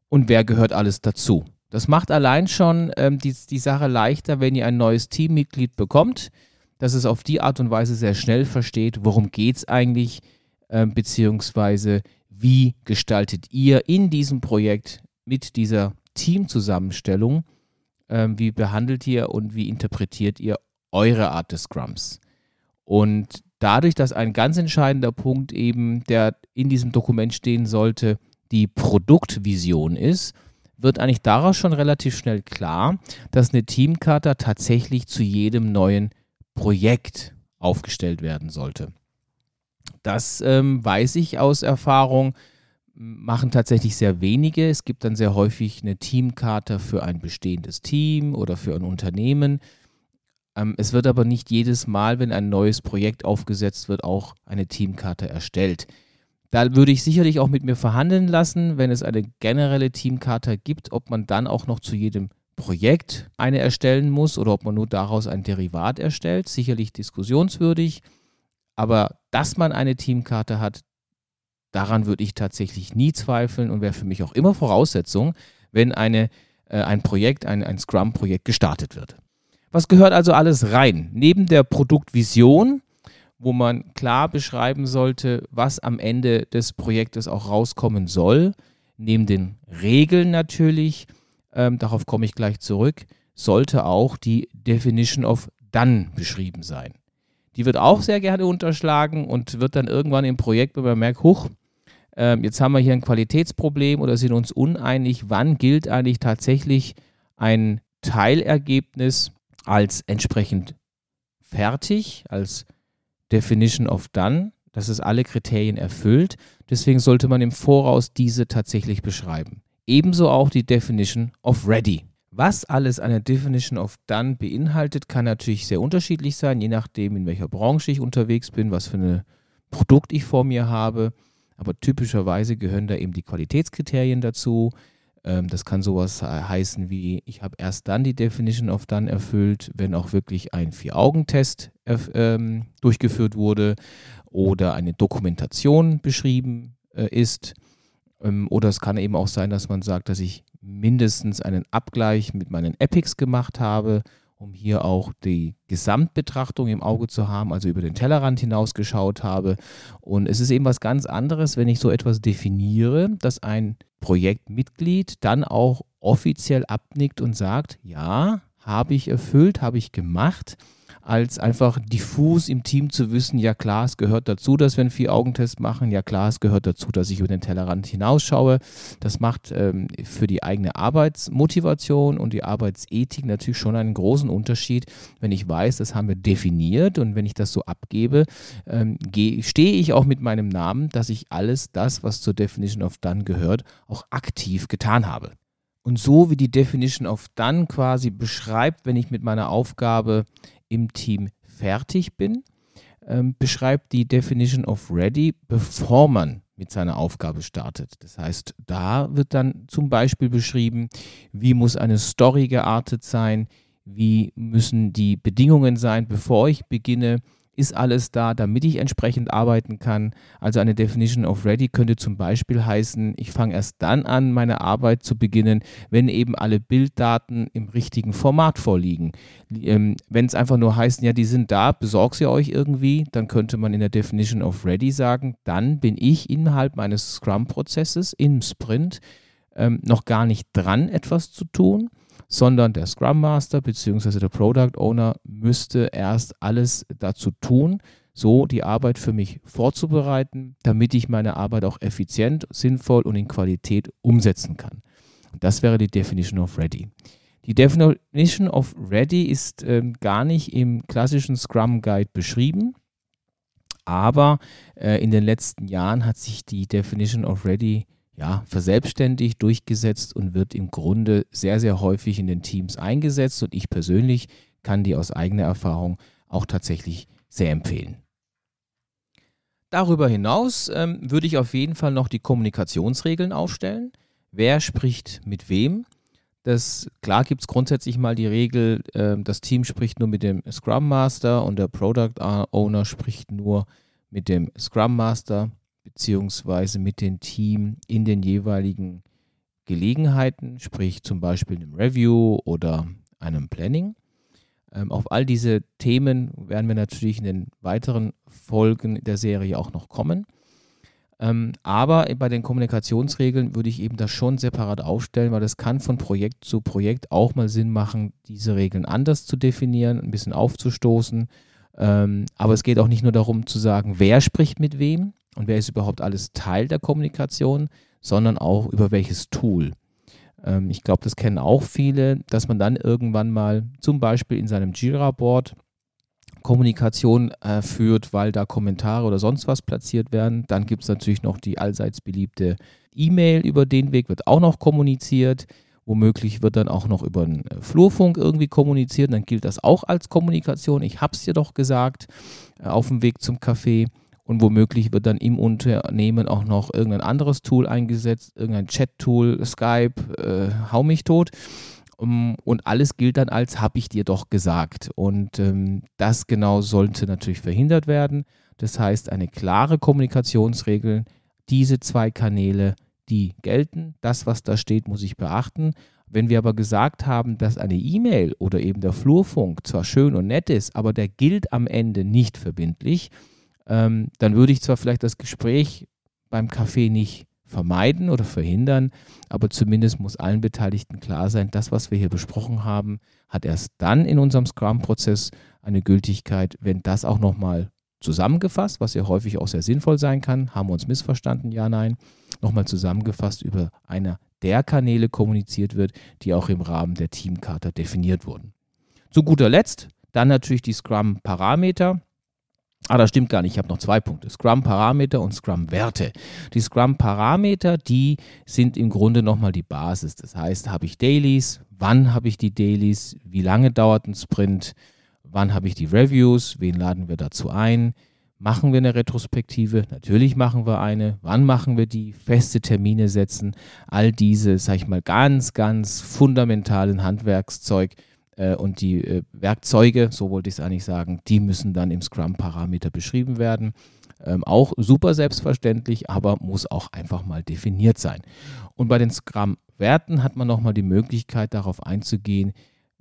und wer gehört alles dazu. Das macht allein schon ähm, die, die Sache leichter, wenn ihr ein neues Teammitglied bekommt, dass es auf die Art und Weise sehr schnell versteht, worum geht es eigentlich, äh, beziehungsweise wie gestaltet ihr in diesem Projekt mit dieser Teamzusammenstellung, äh, wie behandelt ihr und wie interpretiert ihr eure Art des Scrums. Und dadurch, dass ein ganz entscheidender Punkt eben, der in diesem Dokument stehen sollte, die Produktvision ist, wird eigentlich daraus schon relativ schnell klar, dass eine Teamkarte tatsächlich zu jedem neuen Projekt aufgestellt werden sollte. Das ähm, weiß ich aus Erfahrung, machen tatsächlich sehr wenige. Es gibt dann sehr häufig eine Teamkarte für ein bestehendes Team oder für ein Unternehmen. Ähm, es wird aber nicht jedes Mal, wenn ein neues Projekt aufgesetzt wird, auch eine Teamkarte erstellt. Da würde ich sicherlich auch mit mir verhandeln lassen, wenn es eine generelle Teamkarte gibt, ob man dann auch noch zu jedem Projekt eine erstellen muss oder ob man nur daraus ein Derivat erstellt. Sicherlich diskussionswürdig. Aber dass man eine Teamkarte hat, daran würde ich tatsächlich nie zweifeln und wäre für mich auch immer Voraussetzung, wenn eine, äh, ein Projekt, ein, ein Scrum-Projekt gestartet wird. Was gehört also alles rein? Neben der Produktvision wo man klar beschreiben sollte, was am Ende des Projektes auch rauskommen soll. Neben den Regeln natürlich, ähm, darauf komme ich gleich zurück, sollte auch die Definition of Done beschrieben sein. Die wird auch sehr gerne unterschlagen und wird dann irgendwann im Projekt, wenn man merkt, huch, äh, jetzt haben wir hier ein Qualitätsproblem oder sind uns uneinig, wann gilt eigentlich tatsächlich ein Teilergebnis als entsprechend fertig, als Definition of Done, dass es alle Kriterien erfüllt. Deswegen sollte man im Voraus diese tatsächlich beschreiben. Ebenso auch die Definition of Ready. Was alles eine Definition of Done beinhaltet, kann natürlich sehr unterschiedlich sein, je nachdem, in welcher Branche ich unterwegs bin, was für ein Produkt ich vor mir habe. Aber typischerweise gehören da eben die Qualitätskriterien dazu, das kann sowas heißen wie, ich habe erst dann die Definition of Done erfüllt, wenn auch wirklich ein Vier-Augen-Test ähm, durchgeführt wurde oder eine Dokumentation beschrieben äh, ist. Ähm, oder es kann eben auch sein, dass man sagt, dass ich mindestens einen Abgleich mit meinen Epics gemacht habe um hier auch die Gesamtbetrachtung im Auge zu haben, also über den Tellerrand hinausgeschaut habe. Und es ist eben was ganz anderes, wenn ich so etwas definiere, dass ein Projektmitglied dann auch offiziell abnickt und sagt, ja, habe ich erfüllt, habe ich gemacht als einfach diffus im Team zu wissen, ja klar, es gehört dazu, dass wir einen Vier-Augen-Test machen, ja klar, es gehört dazu, dass ich über den Tellerrand hinausschaue. Das macht ähm, für die eigene Arbeitsmotivation und die Arbeitsethik natürlich schon einen großen Unterschied, wenn ich weiß, das haben wir definiert und wenn ich das so abgebe, ähm, stehe ich auch mit meinem Namen, dass ich alles das, was zur Definition of Done gehört, auch aktiv getan habe. Und so wie die Definition of Done quasi beschreibt, wenn ich mit meiner Aufgabe im Team fertig bin, ähm, beschreibt die Definition of Ready, bevor man mit seiner Aufgabe startet. Das heißt, da wird dann zum Beispiel beschrieben, wie muss eine Story geartet sein, wie müssen die Bedingungen sein, bevor ich beginne, ist alles da, damit ich entsprechend arbeiten kann. Also eine Definition of Ready könnte zum Beispiel heißen, ich fange erst dann an, meine Arbeit zu beginnen, wenn eben alle Bilddaten im richtigen Format vorliegen. Ähm, wenn es einfach nur heißt, ja, die sind da, besorgt sie euch irgendwie, dann könnte man in der Definition of Ready sagen, dann bin ich innerhalb meines Scrum-Prozesses im Sprint ähm, noch gar nicht dran, etwas zu tun sondern der Scrum Master bzw. der Product Owner müsste erst alles dazu tun, so die Arbeit für mich vorzubereiten, damit ich meine Arbeit auch effizient, sinnvoll und in Qualität umsetzen kann. Das wäre die Definition of Ready. Die Definition of Ready ist äh, gar nicht im klassischen Scrum Guide beschrieben, aber äh, in den letzten Jahren hat sich die Definition of Ready ja, verselbstständigt, durchgesetzt und wird im Grunde sehr, sehr häufig in den Teams eingesetzt. Und ich persönlich kann die aus eigener Erfahrung auch tatsächlich sehr empfehlen. Darüber hinaus ähm, würde ich auf jeden Fall noch die Kommunikationsregeln aufstellen. Wer spricht mit wem? Das, klar gibt es grundsätzlich mal die Regel, äh, das Team spricht nur mit dem Scrum Master und der Product Owner spricht nur mit dem Scrum Master beziehungsweise mit dem Team in den jeweiligen Gelegenheiten, sprich zum Beispiel einem Review oder einem Planning. Ähm, auf all diese Themen werden wir natürlich in den weiteren Folgen der Serie auch noch kommen. Ähm, aber bei den Kommunikationsregeln würde ich eben das schon separat aufstellen, weil es kann von Projekt zu Projekt auch mal Sinn machen, diese Regeln anders zu definieren, ein bisschen aufzustoßen. Ähm, aber es geht auch nicht nur darum zu sagen, wer spricht mit wem, und wer ist überhaupt alles Teil der Kommunikation, sondern auch über welches Tool. Ähm, ich glaube, das kennen auch viele, dass man dann irgendwann mal zum Beispiel in seinem Jira-Board Kommunikation äh, führt, weil da Kommentare oder sonst was platziert werden. Dann gibt es natürlich noch die allseits beliebte E-Mail über den Weg, wird auch noch kommuniziert. Womöglich wird dann auch noch über einen äh, Flurfunk irgendwie kommuniziert. Dann gilt das auch als Kommunikation. Ich habe es dir doch gesagt, äh, auf dem Weg zum Café. Und womöglich wird dann im Unternehmen auch noch irgendein anderes Tool eingesetzt, irgendein Chat-Tool, Skype, äh, hau mich tot. Um, und alles gilt dann als, habe ich dir doch gesagt. Und ähm, das genau sollte natürlich verhindert werden. Das heißt, eine klare Kommunikationsregel, diese zwei Kanäle, die gelten. Das, was da steht, muss ich beachten. Wenn wir aber gesagt haben, dass eine E-Mail oder eben der Flurfunk zwar schön und nett ist, aber der gilt am Ende nicht verbindlich, ähm, dann würde ich zwar vielleicht das Gespräch beim Kaffee nicht vermeiden oder verhindern, aber zumindest muss allen Beteiligten klar sein, das, was wir hier besprochen haben, hat erst dann in unserem Scrum-Prozess eine Gültigkeit, wenn das auch nochmal zusammengefasst, was ja häufig auch sehr sinnvoll sein kann, haben wir uns missverstanden, ja, nein, nochmal zusammengefasst über einer der Kanäle kommuniziert wird, die auch im Rahmen der Teamkarte definiert wurden. Zu guter Letzt dann natürlich die Scrum-Parameter. Ah, das stimmt gar nicht. Ich habe noch zwei Punkte. Scrum-Parameter und Scrum-Werte. Die Scrum-Parameter, die sind im Grunde nochmal die Basis. Das heißt, habe ich Dailies? Wann habe ich die Dailies? Wie lange dauert ein Sprint? Wann habe ich die Reviews? Wen laden wir dazu ein? Machen wir eine Retrospektive? Natürlich machen wir eine. Wann machen wir die? Feste Termine setzen. All diese, sage ich mal, ganz, ganz fundamentalen Handwerkszeug, und die äh, Werkzeuge, so wollte ich es eigentlich sagen, die müssen dann im Scrum-Parameter beschrieben werden. Ähm, auch super selbstverständlich, aber muss auch einfach mal definiert sein. Und bei den Scrum-Werten hat man nochmal die Möglichkeit, darauf einzugehen,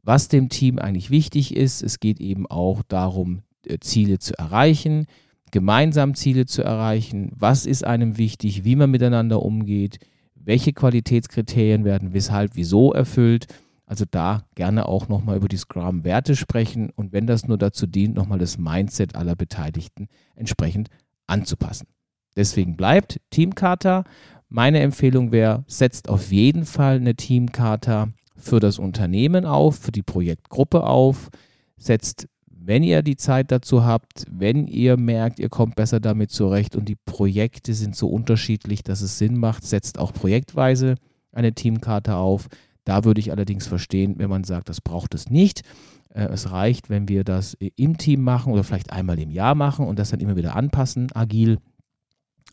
was dem Team eigentlich wichtig ist. Es geht eben auch darum, äh, Ziele zu erreichen, gemeinsam Ziele zu erreichen. Was ist einem wichtig, wie man miteinander umgeht, welche Qualitätskriterien werden weshalb, wieso erfüllt. Also da gerne auch nochmal über die Scrum-Werte sprechen und wenn das nur dazu dient, nochmal das Mindset aller Beteiligten entsprechend anzupassen. Deswegen bleibt Teamkata. Meine Empfehlung wäre, setzt auf jeden Fall eine Teamkata für das Unternehmen auf, für die Projektgruppe auf, setzt, wenn ihr die Zeit dazu habt, wenn ihr merkt, ihr kommt besser damit zurecht und die Projekte sind so unterschiedlich, dass es Sinn macht, setzt auch projektweise eine Teamkarte auf Da würde ich allerdings verstehen, wenn man sagt, das braucht es nicht. Äh, es reicht, wenn wir das im Team machen oder vielleicht einmal im Jahr machen und das dann immer wieder anpassen, agil.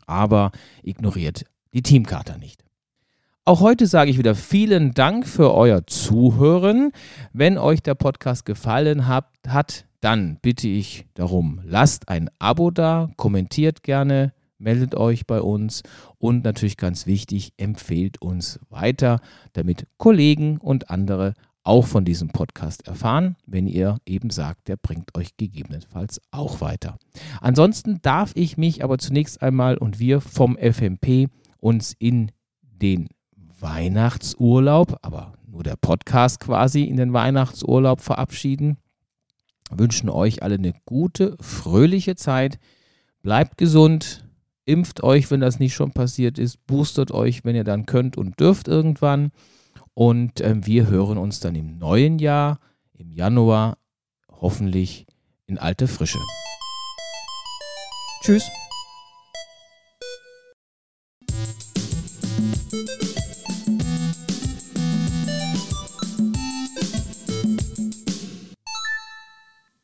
Aber ignoriert die Teamkarte nicht. Auch heute sage ich wieder vielen Dank für euer Zuhören. Wenn euch der Podcast gefallen hat dann bitte ich darum, lasst ein Abo da, kommentiert gerne, meldet euch bei uns und natürlich ganz wichtig, empfehlt uns weiter, damit Kollegen und andere auch von diesem Podcast erfahren, wenn ihr eben sagt, der bringt euch gegebenenfalls auch weiter. Ansonsten darf ich mich aber zunächst einmal und wir vom FMP uns in den Weihnachtsurlaub, aber nur der Podcast quasi in den Weihnachtsurlaub verabschieden. Wünschen euch alle eine gute, fröhliche Zeit. Bleibt gesund, impft euch, wenn das nicht schon passiert ist, boostert euch, wenn ihr dann könnt und dürft irgendwann. Und äh, wir hören uns dann im neuen Jahr, im Januar, hoffentlich in alte Frische. Tschüss.